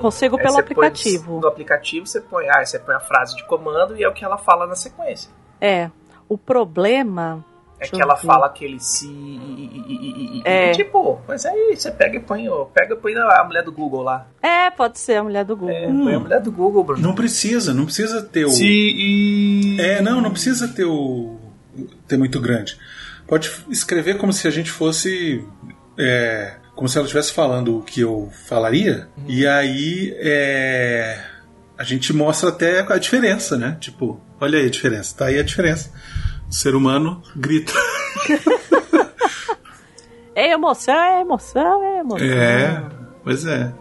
Consigo Aí pelo você põe- aplicativo. no aplicativo você põe, ah, você põe a frase de comando e é o que ela fala na sequência. É. O problema. É que ela fala aquele se. e- e- e- e- É. Tipo, mas aí você pega e põe, o- pega e põe a mulher do Google lá. É, pode ser a mulher do Google. É, põe a mulher do Google, Bruno. Não precisa, não precisa ter o. Se e. É, não, não precisa ter o. ter muito grande. Pode escrever como se a gente fosse. é, como se ela estivesse falando o que eu falaria. E aí. é, a gente mostra até a diferença, né? Tipo, olha aí a diferença. Tá aí a diferença. Ser humano grita. É emoção, é emoção, é emoção. É, pois é.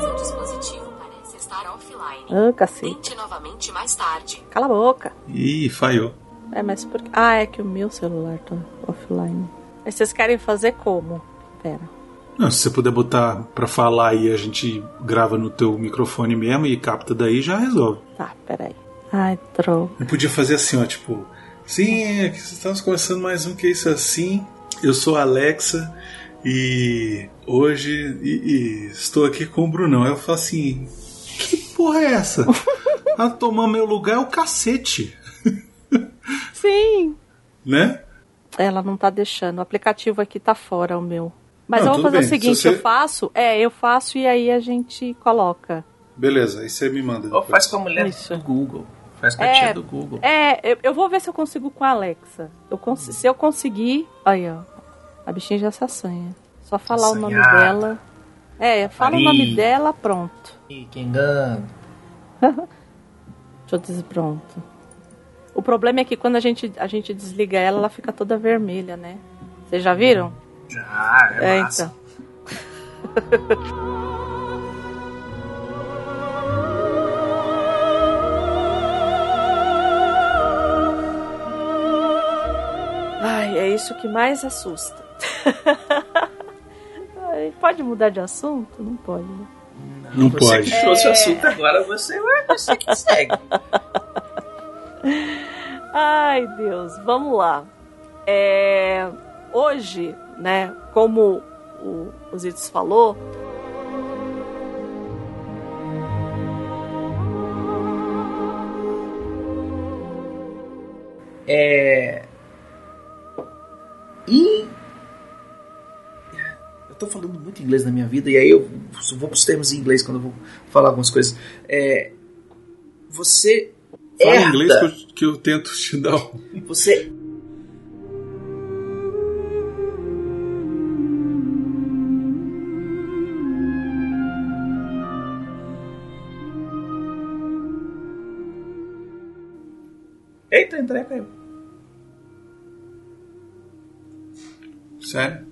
Seu dispositivo parece estar offline. Ah, cacete. Tente novamente mais tarde. Cala a boca. Ih, falhou. É, mas por Ah, é que o meu celular tá offline. Mas vocês querem fazer como? Pera. Não, se você puder botar pra falar e a gente grava no teu microfone mesmo e capta daí, já resolve. Tá, peraí. Ai, droga. Eu podia fazer assim, ó, tipo, sim, aqui estamos começando mais um que isso assim. Eu sou a Alexa e hoje e, e estou aqui com o Brunão. Aí eu falo assim, que porra é essa? A tomar meu lugar é o cacete, Sim. né? Ela não tá deixando. O aplicativo aqui tá fora, o meu. Mas Não, eu vou fazer bem. o seguinte, Se você- eu faço. É, eu faço e aí a gente coloca. Beleza, aí você me manda. Ou depois. faz com a mulher Isso. do Google. Faz com a É, tia do Google. É, eu, eu vou ver se eu consigo com a Alexa. Eu cons- Se eu conseguir. Aí, ó. A bichinha já se assanha. Só falar o nome Assanhada. dela. É, fala o nome dela, pronto. Ih, que engano. Deixa eu dizer pronto. O problema é que quando a gente, a gente desliga ela, ela fica toda vermelha, né? Vocês já viram? Já, é, É, massa. então. Ai, é isso que mais assusta. Ai, pode mudar de assunto? Não pode. né? Não Você pode. trouxe É. o assunto agora, você, é você que segue. Ai, Deus, vamos lá. É, hoje, né, como o, o Zitos falou, É. E. Eu tô falando muito inglês na minha vida, e aí eu vou pros termos em inglês quando eu vou falar algumas coisas. É. Você. Fala em herda, inglês que eu, que eu tento te dar um. Você. Eita, André caiu. Sério?